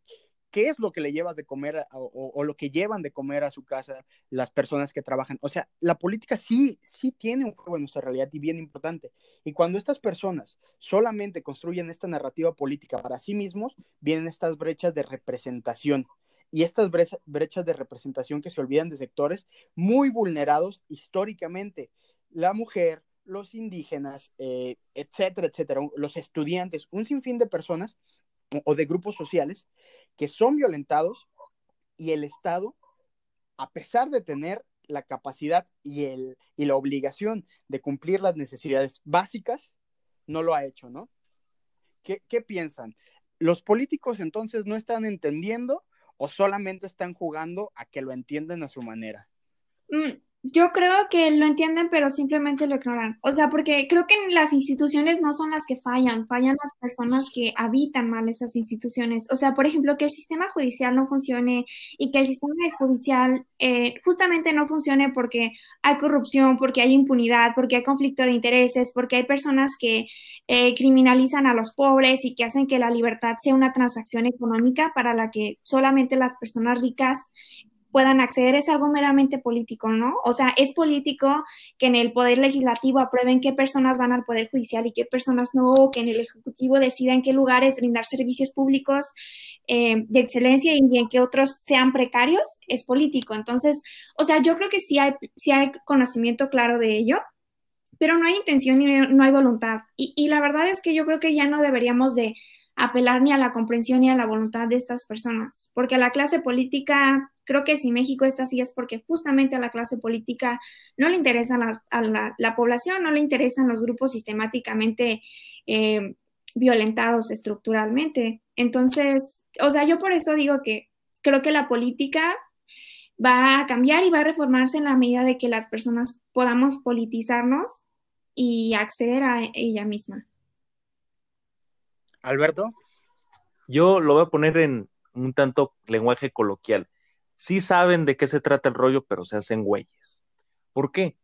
qué es lo que le llevas de comer o, lo que llevan de comer a su casa las personas que trabajan. O sea, la política sí, sí tiene un juego en nuestra realidad y bien importante. Y cuando estas personas solamente construyen esta narrativa política para sí mismos, vienen estas brechas de representación. Y estas brechas de representación que se olvidan de sectores muy vulnerados históricamente. La mujer, los indígenas, eh, etcétera, etcétera, los estudiantes, un sinfín de personas o de grupos sociales que son violentados y el Estado, a pesar de tener la capacidad y, el, y la obligación de cumplir las necesidades básicas, no lo ha hecho, ¿no? ¿Qué, qué piensan? ¿Los políticos entonces no están entendiendo o solamente están jugando a que lo entienden a su manera? Mm, Yo creo que lo entienden, pero simplemente lo ignoran. O sea, porque creo que las instituciones no son las que fallan, fallan las personas que habitan mal esas instituciones. O sea, por ejemplo, que el sistema judicial no funcione y que el sistema judicial eh, justamente no funcione porque hay corrupción, porque hay impunidad, porque hay conflicto de intereses, porque hay personas que eh, criminalizan a los pobres y que hacen que la libertad sea una transacción económica para la que solamente las personas ricas puedan acceder es algo meramente político, ¿no? O sea, es político que en el Poder Legislativo aprueben qué personas van al Poder Judicial y qué personas no, que en el Ejecutivo decida en qué lugares brindar servicios públicos eh, de excelencia y en qué otros sean precarios, es político. Entonces, o sea, yo creo que sí hay, sí hay conocimiento claro de ello, pero no hay intención y no hay voluntad. Y, y la verdad es que yo creo que ya no deberíamos de apelar ni a la comprensión ni a la voluntad de estas personas, porque a la clase política Creo que si México está así es porque justamente a la clase política no le interesa a la, población, no le interesan los grupos sistemáticamente eh, violentados estructuralmente. Entonces, o sea, yo por eso digo que creo que la política va a cambiar y va a reformarse en la medida de que las personas podamos politizarnos y acceder a ella misma. Alberto. Yo lo voy a poner en un tanto lenguaje coloquial sí saben de qué se trata el rollo, pero se hacen güeyes. ¿Por qué?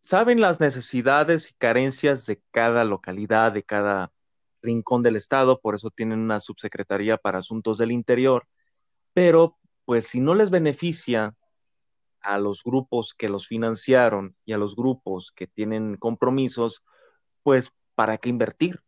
Saben las necesidades y carencias de cada localidad, de cada rincón del estado, por eso tienen una subsecretaría para asuntos del interior, pero pues si no les beneficia a los grupos que los financiaron y a los grupos que tienen compromisos, pues ¿para qué invertir?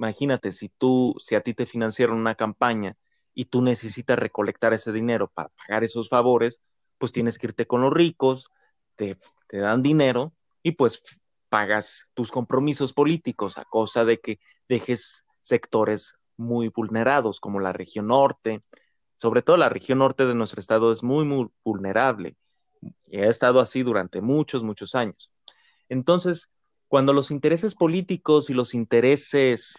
Imagínate, si tú, si a ti te financiaron una campaña y tú necesitas recolectar ese dinero para pagar esos favores, pues tienes que irte con los ricos, te, dan dinero y pues pagas tus compromisos políticos a cosa de que dejes sectores muy vulnerados como la región norte. Sobre todo la región norte de nuestro estado es muy, muy vulnerable y ha estado así durante muchos, muchos años. Entonces, cuando los intereses políticos y los intereses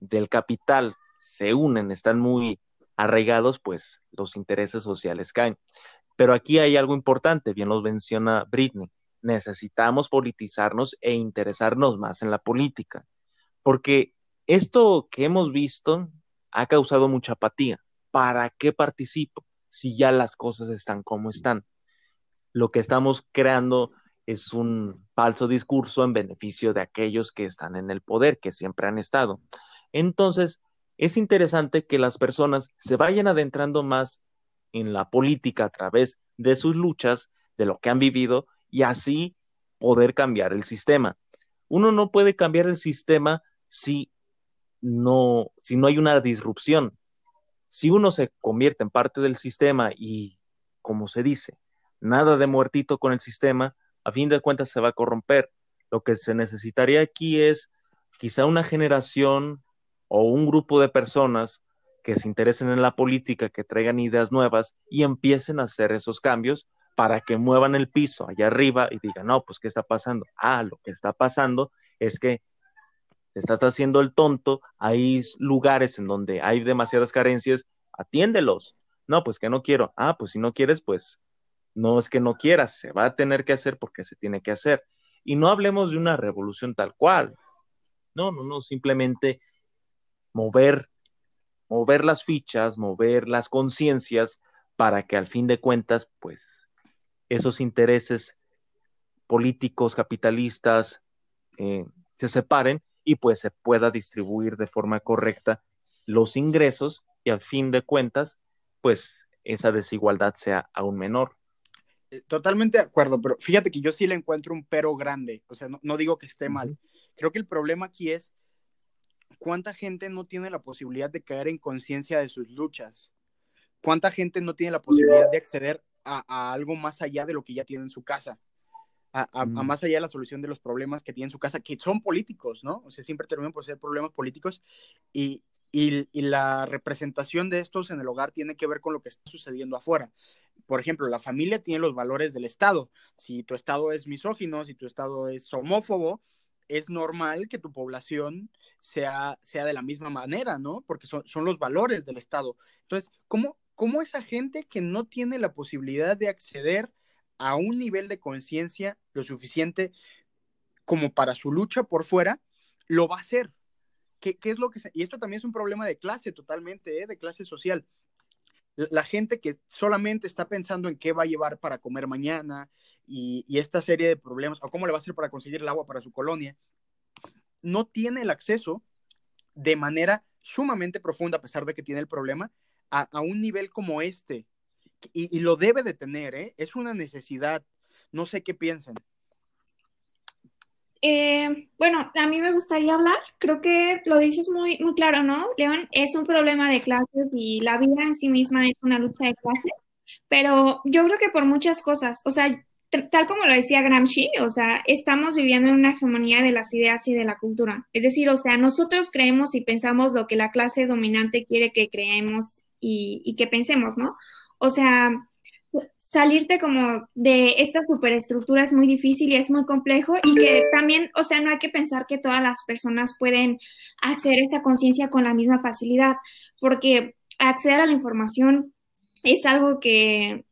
del capital se unen, están muy arraigados, pues los intereses sociales caen. Pero aquí hay algo importante, bien lo menciona Britney, necesitamos politizarnos e interesarnos más en la política, porque esto que hemos visto ha causado mucha apatía. ¿Para qué participo si ya las cosas están como están? Lo que estamos creando es un falso discurso en beneficio de aquellos que están en el poder, que siempre han estado. Entonces, es interesante que las personas se vayan adentrando más en la política a través de sus luchas, de lo que han vivido y así poder cambiar el sistema. Uno no puede cambiar el sistema si no, si no hay una disrupción. Si uno se convierte en parte del sistema y, como se dice, nada de muertito con el sistema, a fin de cuentas se va a corromper. Lo que se necesitaría aquí es quizá una generación o un grupo de personas que se interesen en la política, que traigan ideas nuevas y empiecen a hacer esos cambios para que muevan el piso allá arriba y digan, no, pues, ¿qué está pasando? Ah, lo que está pasando es que estás haciendo el tonto, hay lugares en donde hay demasiadas carencias, atiéndelos. No, pues que no quiero. Ah, pues si no quieres, pues no es que no quieras, se va a tener que hacer porque se tiene que hacer. Y no hablemos de una revolución tal cual. No, no, no, simplemente mover, mover las fichas, mover las conciencias para que al fin de cuentas, pues, esos intereses políticos, capitalistas, eh, se separen y pues se pueda distribuir de forma correcta los ingresos y al fin de cuentas, pues esa desigualdad sea aún menor. Eh, totalmente de acuerdo, pero fíjate que yo sí le encuentro un pero grande, o sea, no, digo que esté mal. Creo que el problema aquí es ¿cuánta gente no tiene la posibilidad de caer en conciencia de sus luchas? ¿Cuánta gente no tiene la posibilidad de acceder a, algo más allá de lo que ya tiene en su casa? A, mm. más allá de la solución de los problemas que tiene en su casa, que son políticos, ¿no? O sea, siempre terminan por ser problemas políticos y, y, y, la representación de estos en el hogar tiene que ver con lo que está sucediendo afuera. Por ejemplo, la familia tiene los valores del Estado. Si tu Estado es misógino, si tu Estado es homófobo, es normal que tu población sea, sea de la misma manera, ¿no? Porque son, son los valores del Estado. Entonces, ¿cómo, ¿cómo esa gente que no tiene la posibilidad de acceder a un nivel de conciencia lo suficiente como para su lucha por fuera, lo va a hacer. ¿Qué, es lo que Y esto también es un problema de clase totalmente, ¿eh? de clase social. La, gente que solamente está pensando en qué va a llevar para comer mañana y, esta serie de problemas, o cómo le va a hacer para conseguir el agua para su colonia, no tiene el acceso de manera sumamente profunda, a pesar de que tiene el problema, a, un nivel como este. Y, lo debe de tener, ¿eh? Es una necesidad. No sé qué piensan. Eh, bueno, a mí me gustaría hablar, creo que lo dices muy, muy claro, ¿no? León, es un problema de clases y la vida en sí misma es una lucha de clases, pero yo creo que por muchas cosas, o sea, tal como lo decía Gramsci, o sea, estamos viviendo en una hegemonía de las ideas y de la cultura. Es decir, o sea, nosotros creemos y pensamos lo que la clase dominante quiere que creemos y, que pensemos, ¿no? O sea, salirte como de esta superestructura es muy difícil y es muy complejo y que también, o sea, no hay que pensar que todas las personas pueden acceder a esta conciencia con la misma facilidad, porque acceder a la información es algo que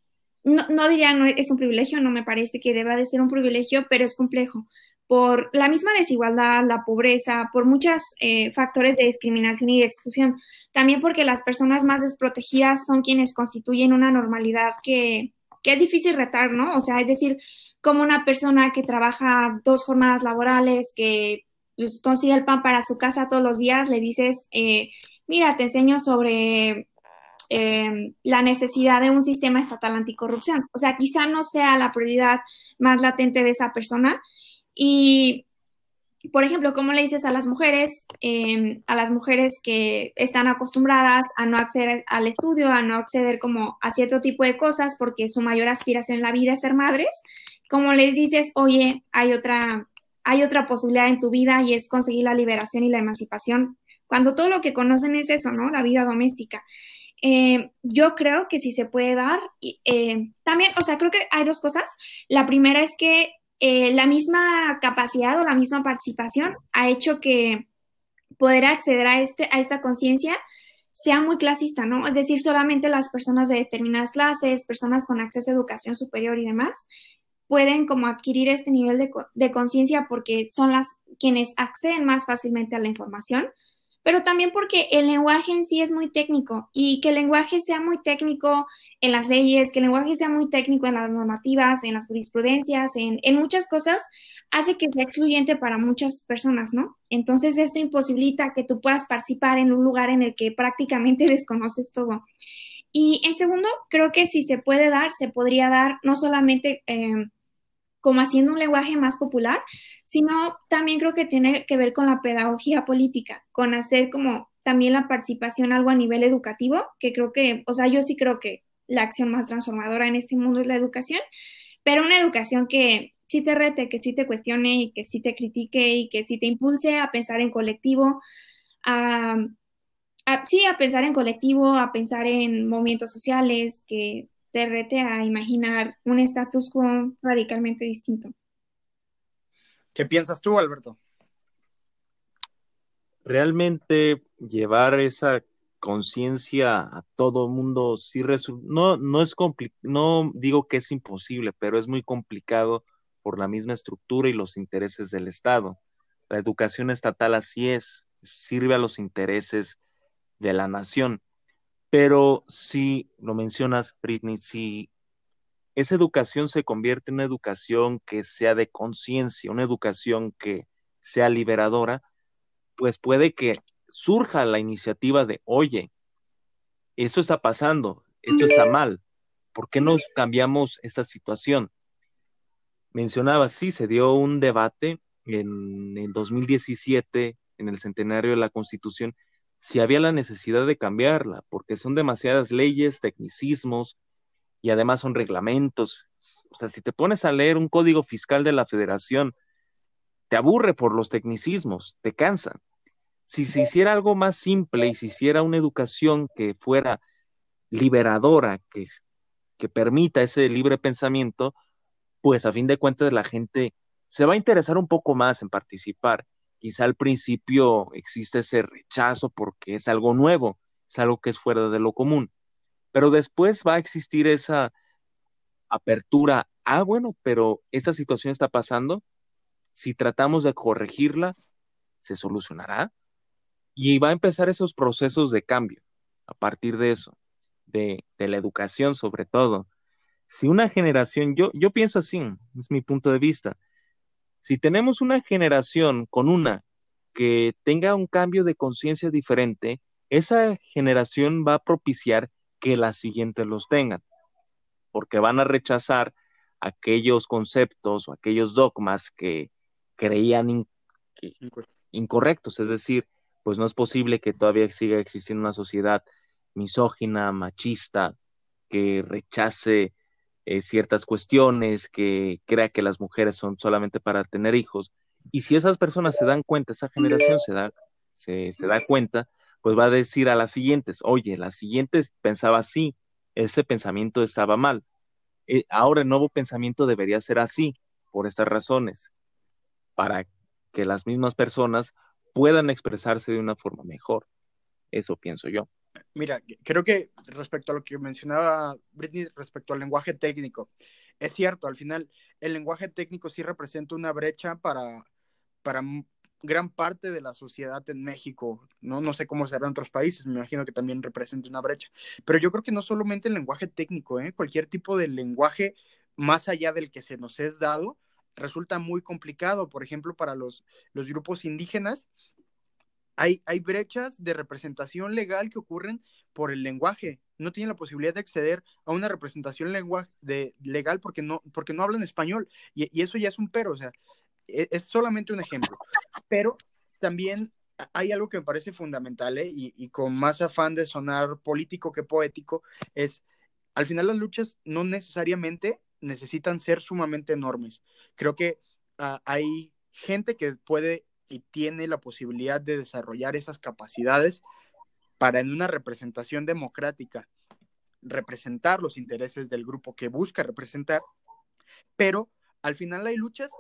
no, no diría no es un privilegio, no me parece que deba de ser un privilegio, pero es complejo por la misma desigualdad, la pobreza, por muchos eh, factores de discriminación y de exclusión. También porque las personas más desprotegidas son quienes constituyen una normalidad que, que es difícil retar, ¿no? O sea, es decir, como una persona que trabaja dos jornadas laborales, que pues, consigue el pan para su casa todos los días, le dices, eh, mira, te enseño sobre eh, la necesidad de un sistema estatal anticorrupción. O sea, quizá no sea la prioridad más latente de esa persona. Y, por ejemplo, ¿cómo le dices a las mujeres, em, a las mujeres que están acostumbradas a no acceder al estudio, a no acceder como a cierto tipo de cosas porque su mayor aspiración en la vida es ser madres? ¿Cómo les dices, oye, hay otra, hay otra posibilidad en tu vida y es conseguir la liberación y la emancipación? Cuando todo lo que conocen es eso, ¿no? La vida doméstica. Eh, yo creo que sí se puede dar. Eh, también, o sea, creo que hay dos cosas. La primera es que eh, la misma capacidad o la misma participación ha hecho que poder acceder a, este, a esta conciencia sea muy clasista, ¿no? Es decir, solamente las personas de determinadas clases, personas con acceso a educación superior y demás, pueden como adquirir este nivel de, de conciencia porque son las quienes acceden más fácilmente a la información pero también porque el lenguaje en sí es muy técnico y que el lenguaje sea muy técnico en las leyes, que el lenguaje sea muy técnico en las normativas, en las jurisprudencias, en, muchas cosas, hace que sea excluyente para muchas personas, ¿no? Entonces esto imposibilita que tú puedas participar en un lugar en el que prácticamente *laughs* desconoces todo. Y en segundo, creo que si se puede dar, se podría dar no solamente eh, como haciendo un lenguaje más popular, sino también creo que tiene que ver con la pedagogía política, con hacer como también la participación algo a nivel educativo, que creo que, o sea, yo sí creo que la acción más transformadora en este mundo es la educación, pero una educación que sí te rete, que sí te cuestione y que sí te critique y que sí te impulse a pensar en colectivo, a, sí, a pensar en colectivo, a pensar en movimientos sociales, que te rete a imaginar un status quo radicalmente distinto. ¿Qué piensas tú, Alberto? Realmente llevar esa conciencia a todo mundo sí no no es no digo que es imposible, pero es muy complicado por la misma estructura y los intereses del Estado. La educación estatal así es, sirve a los intereses de la nación. Pero si lo mencionas, Britney, si esa educación se convierte en una educación que sea de conciencia, una educación que sea liberadora, pues puede que surja la iniciativa de, oye, eso está pasando, esto está mal, ¿por qué no cambiamos esta situación? Mencionaba, sí, se dio un debate en el 2017, en el centenario de la Constitución, si había la necesidad de cambiarla, porque son demasiadas leyes, tecnicismos, y además son reglamentos. O sea, si te pones a leer un código fiscal de la federación, te aburre por los tecnicismos, te cansan. Si se hiciera algo más simple y se hiciera una educación que fuera liberadora, que, que permita ese libre pensamiento, pues a fin de cuentas la gente se va a interesar un poco más en participar. Quizá al principio existe ese rechazo porque es algo nuevo, es algo que es fuera de lo común pero después va a existir esa, apertura, ah, bueno, pero esta situación está pasando, si tratamos de corregirla, se solucionará y va a empezar esos procesos de cambio a partir de eso, de, la educación sobre todo. Si una generación, yo, yo pienso así, es mi punto de vista, si tenemos una generación con una que tenga un cambio de conciencia diferente, esa generación va a propiciar que las siguientes los tengan, porque van a rechazar aquellos conceptos o aquellos dogmas que creían incorrectos, es decir, pues no es posible que todavía siga existiendo una sociedad misógina, machista, que rechace eh, ciertas cuestiones, que crea que las mujeres son solamente para tener hijos. Y si esas personas se dan cuenta, esa generación se da, se, da cuenta, pues va a decir a las siguientes, oye, las siguientes pensaba así, ese pensamiento estaba mal. Eh, ahora el nuevo pensamiento debería ser así, por estas razones, para que las mismas personas puedan expresarse de una forma mejor. Eso pienso yo. Mira, creo que respecto a lo que mencionaba Britney, respecto al lenguaje técnico, es cierto, al final el lenguaje técnico sí representa una brecha para, para gran parte de la sociedad en México, ¿no? No sé cómo será en otros países, me imagino que también representa una brecha, pero yo creo que no solamente el lenguaje técnico, ¿eh? cualquier tipo de lenguaje más allá del que se nos es dado, resulta muy complicado, por ejemplo, para los, los grupos indígenas, hay, hay brechas de representación legal que ocurren por el lenguaje. No tienen la posibilidad de acceder a una representación lenguaje de, legal porque no, porque no hablan español. Y, eso ya es un pero, o sea, e, es, solamente un ejemplo. Pero también hay algo que me parece fundamental ¿eh? y, y, con más afán de sonar político que poético, es al final las luchas no necesariamente necesitan ser sumamente enormes. Creo que ah, hay gente que puede y tiene la posibilidad de desarrollar esas capacidades para en una representación democrática representar los intereses del grupo que busca representar, pero al final hay luchas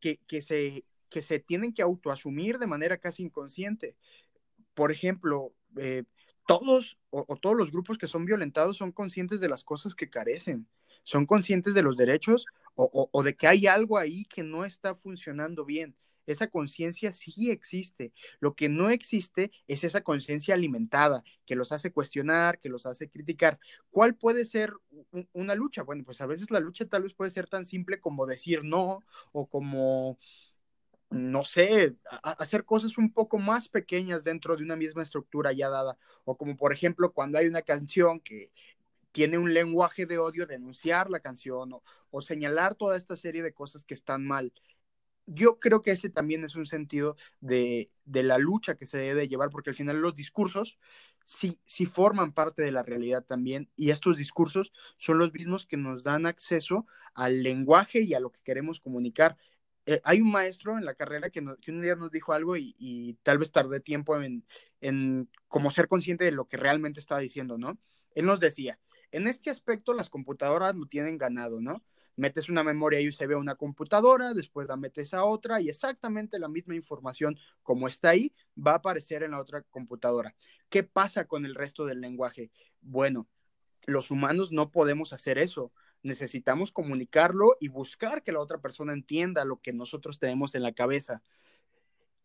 que, se, que se tienen que autoasumir de manera casi inconsciente. Por ejemplo, eh, todos o, todos los grupos que son violentados son conscientes de las cosas que carecen, son conscientes de los derechos o, o de que hay algo ahí que no está funcionando bien esa conciencia sí existe. Lo que no existe es esa conciencia alimentada que los hace cuestionar, que los hace criticar. ¿Cuál puede ser una lucha? Bueno, pues a veces la lucha tal vez puede ser tan simple como decir no o como no sé, hacer cosas un poco más pequeñas dentro de una misma estructura ya dada. O como por ejemplo cuando hay una canción que tiene un lenguaje de odio, denunciar la canción o, señalar toda esta serie de cosas que están mal yo creo que ese también es un sentido de, la lucha que se debe llevar, porque al final los discursos sí, sí forman parte de la realidad también, y estos discursos son los mismos que nos dan acceso al lenguaje y a lo que queremos comunicar. Eh, hay un maestro en la carrera que, un día nos dijo algo y, tal vez tardé tiempo en, en como ser consciente de lo que realmente estaba diciendo, ¿no? Él nos decía, en este aspecto las computadoras lo tienen ganado, ¿no? metes una memoria y se ve una computadora, después la metes a otra y exactamente la misma información como está ahí va a aparecer en la otra computadora. ¿Qué pasa con el resto del lenguaje? Bueno, los humanos no podemos hacer eso. Necesitamos comunicarlo y buscar que la otra persona entienda lo que nosotros tenemos en la cabeza.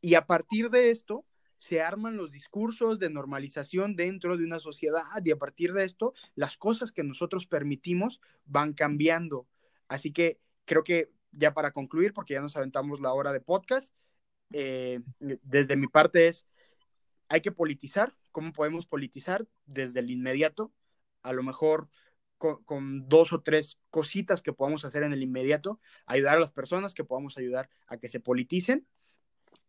Y a partir de esto, se arman los discursos de normalización dentro de una sociedad y a partir de esto las cosas que nosotros permitimos van cambiando. Así que creo que ya para concluir, porque ya nos aventamos la hora de podcast, eh, desde mi parte es, hay que politizar. ¿Cómo podemos politizar? Desde el inmediato, a lo mejor con, con, dos o tres cositas que podamos hacer en el inmediato, ayudar a las personas que podamos ayudar a que se politicen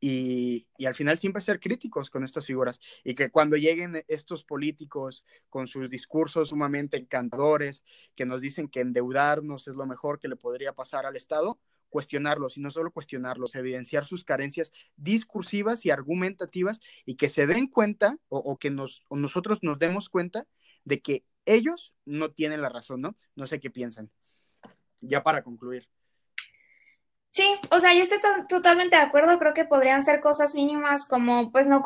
y, al final siempre ser críticos con estas figuras y que cuando lleguen estos políticos con sus discursos sumamente encantadores que nos dicen que endeudarnos es lo mejor que le podría pasar al Estado, cuestionarlos y no solo cuestionarlos, evidenciar sus carencias discursivas y argumentativas y que se den cuenta o, que nos, nosotros nos demos cuenta de que ellos no tienen la razón, ¿no? No sé qué piensan. Ya para concluir. Sí, o sea, yo estoy totalmente de acuerdo, creo que podrían ser cosas mínimas como pues no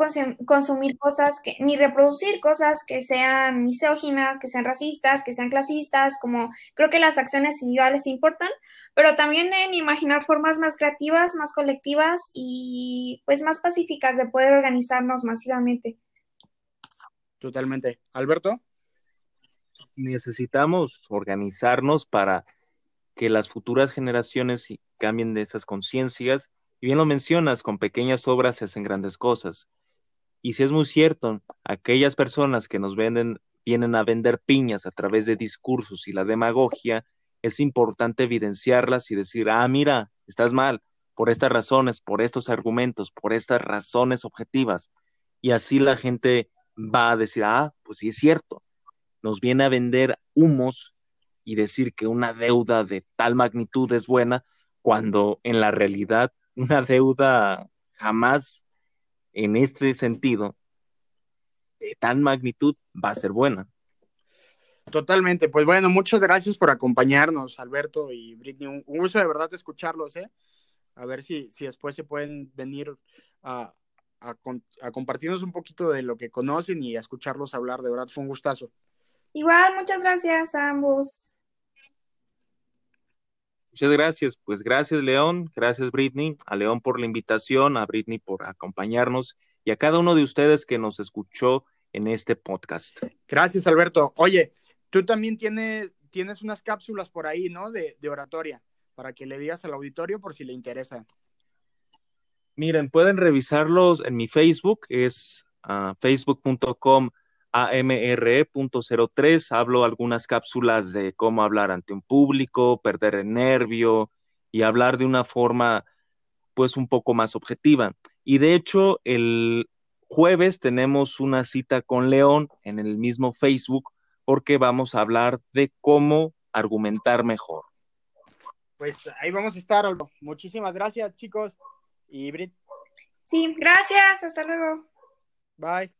consumir cosas que, ni reproducir cosas que sean misóginas, que sean racistas, que sean clasistas, como creo que las acciones individuales importan, pero también en imaginar formas más creativas, más colectivas y pues más pacíficas de poder organizarnos masivamente. Totalmente. Alberto. Necesitamos organizarnos para que las futuras generaciones cambien de esas conciencias. Y bien lo mencionas, con pequeñas obras se hacen grandes cosas. Y si es muy cierto, aquellas personas que nos venden, vienen a vender piñas a través de discursos y la demagogia, es importante evidenciarlas y decir, ah, mira, estás mal, por estas razones, por estos argumentos, por estas razones objetivas. Y así la gente va a decir, ah, pues sí es cierto, nos viene a vender humos y decir que una deuda de tal magnitud es buena, cuando en la realidad una deuda jamás en este sentido de tal magnitud va a ser buena. Totalmente, pues bueno, muchas gracias por acompañarnos, Alberto y Britney. Un, gusto de verdad escucharlos, ¿eh? A ver si, si después se pueden venir a, a compartirnos un poquito de lo que conocen y a escucharlos hablar. De verdad, fue un gustazo. Igual, muchas gracias a ambos. Muchas gracias. Pues gracias, León. Gracias, Britney. A León por la invitación, a Britney por acompañarnos y a cada uno de ustedes que nos escuchó en este podcast. Gracias, Alberto. Oye, tú también tienes, tienes unas cápsulas por ahí, ¿no? De, oratoria, para que le digas al auditorio por si le interesa. Miren, pueden revisarlos en mi Facebook, es uh, facebook.com AMRE.03 hablo algunas cápsulas de cómo hablar ante un público, perder el nervio y hablar de una forma pues un poco más objetiva. Y de hecho, el jueves tenemos una cita con León en el mismo Facebook porque vamos a hablar de cómo argumentar mejor. Pues ahí vamos a estar, Muchísimas gracias, chicos. Y Brit. Sí, gracias. Hasta luego. Bye.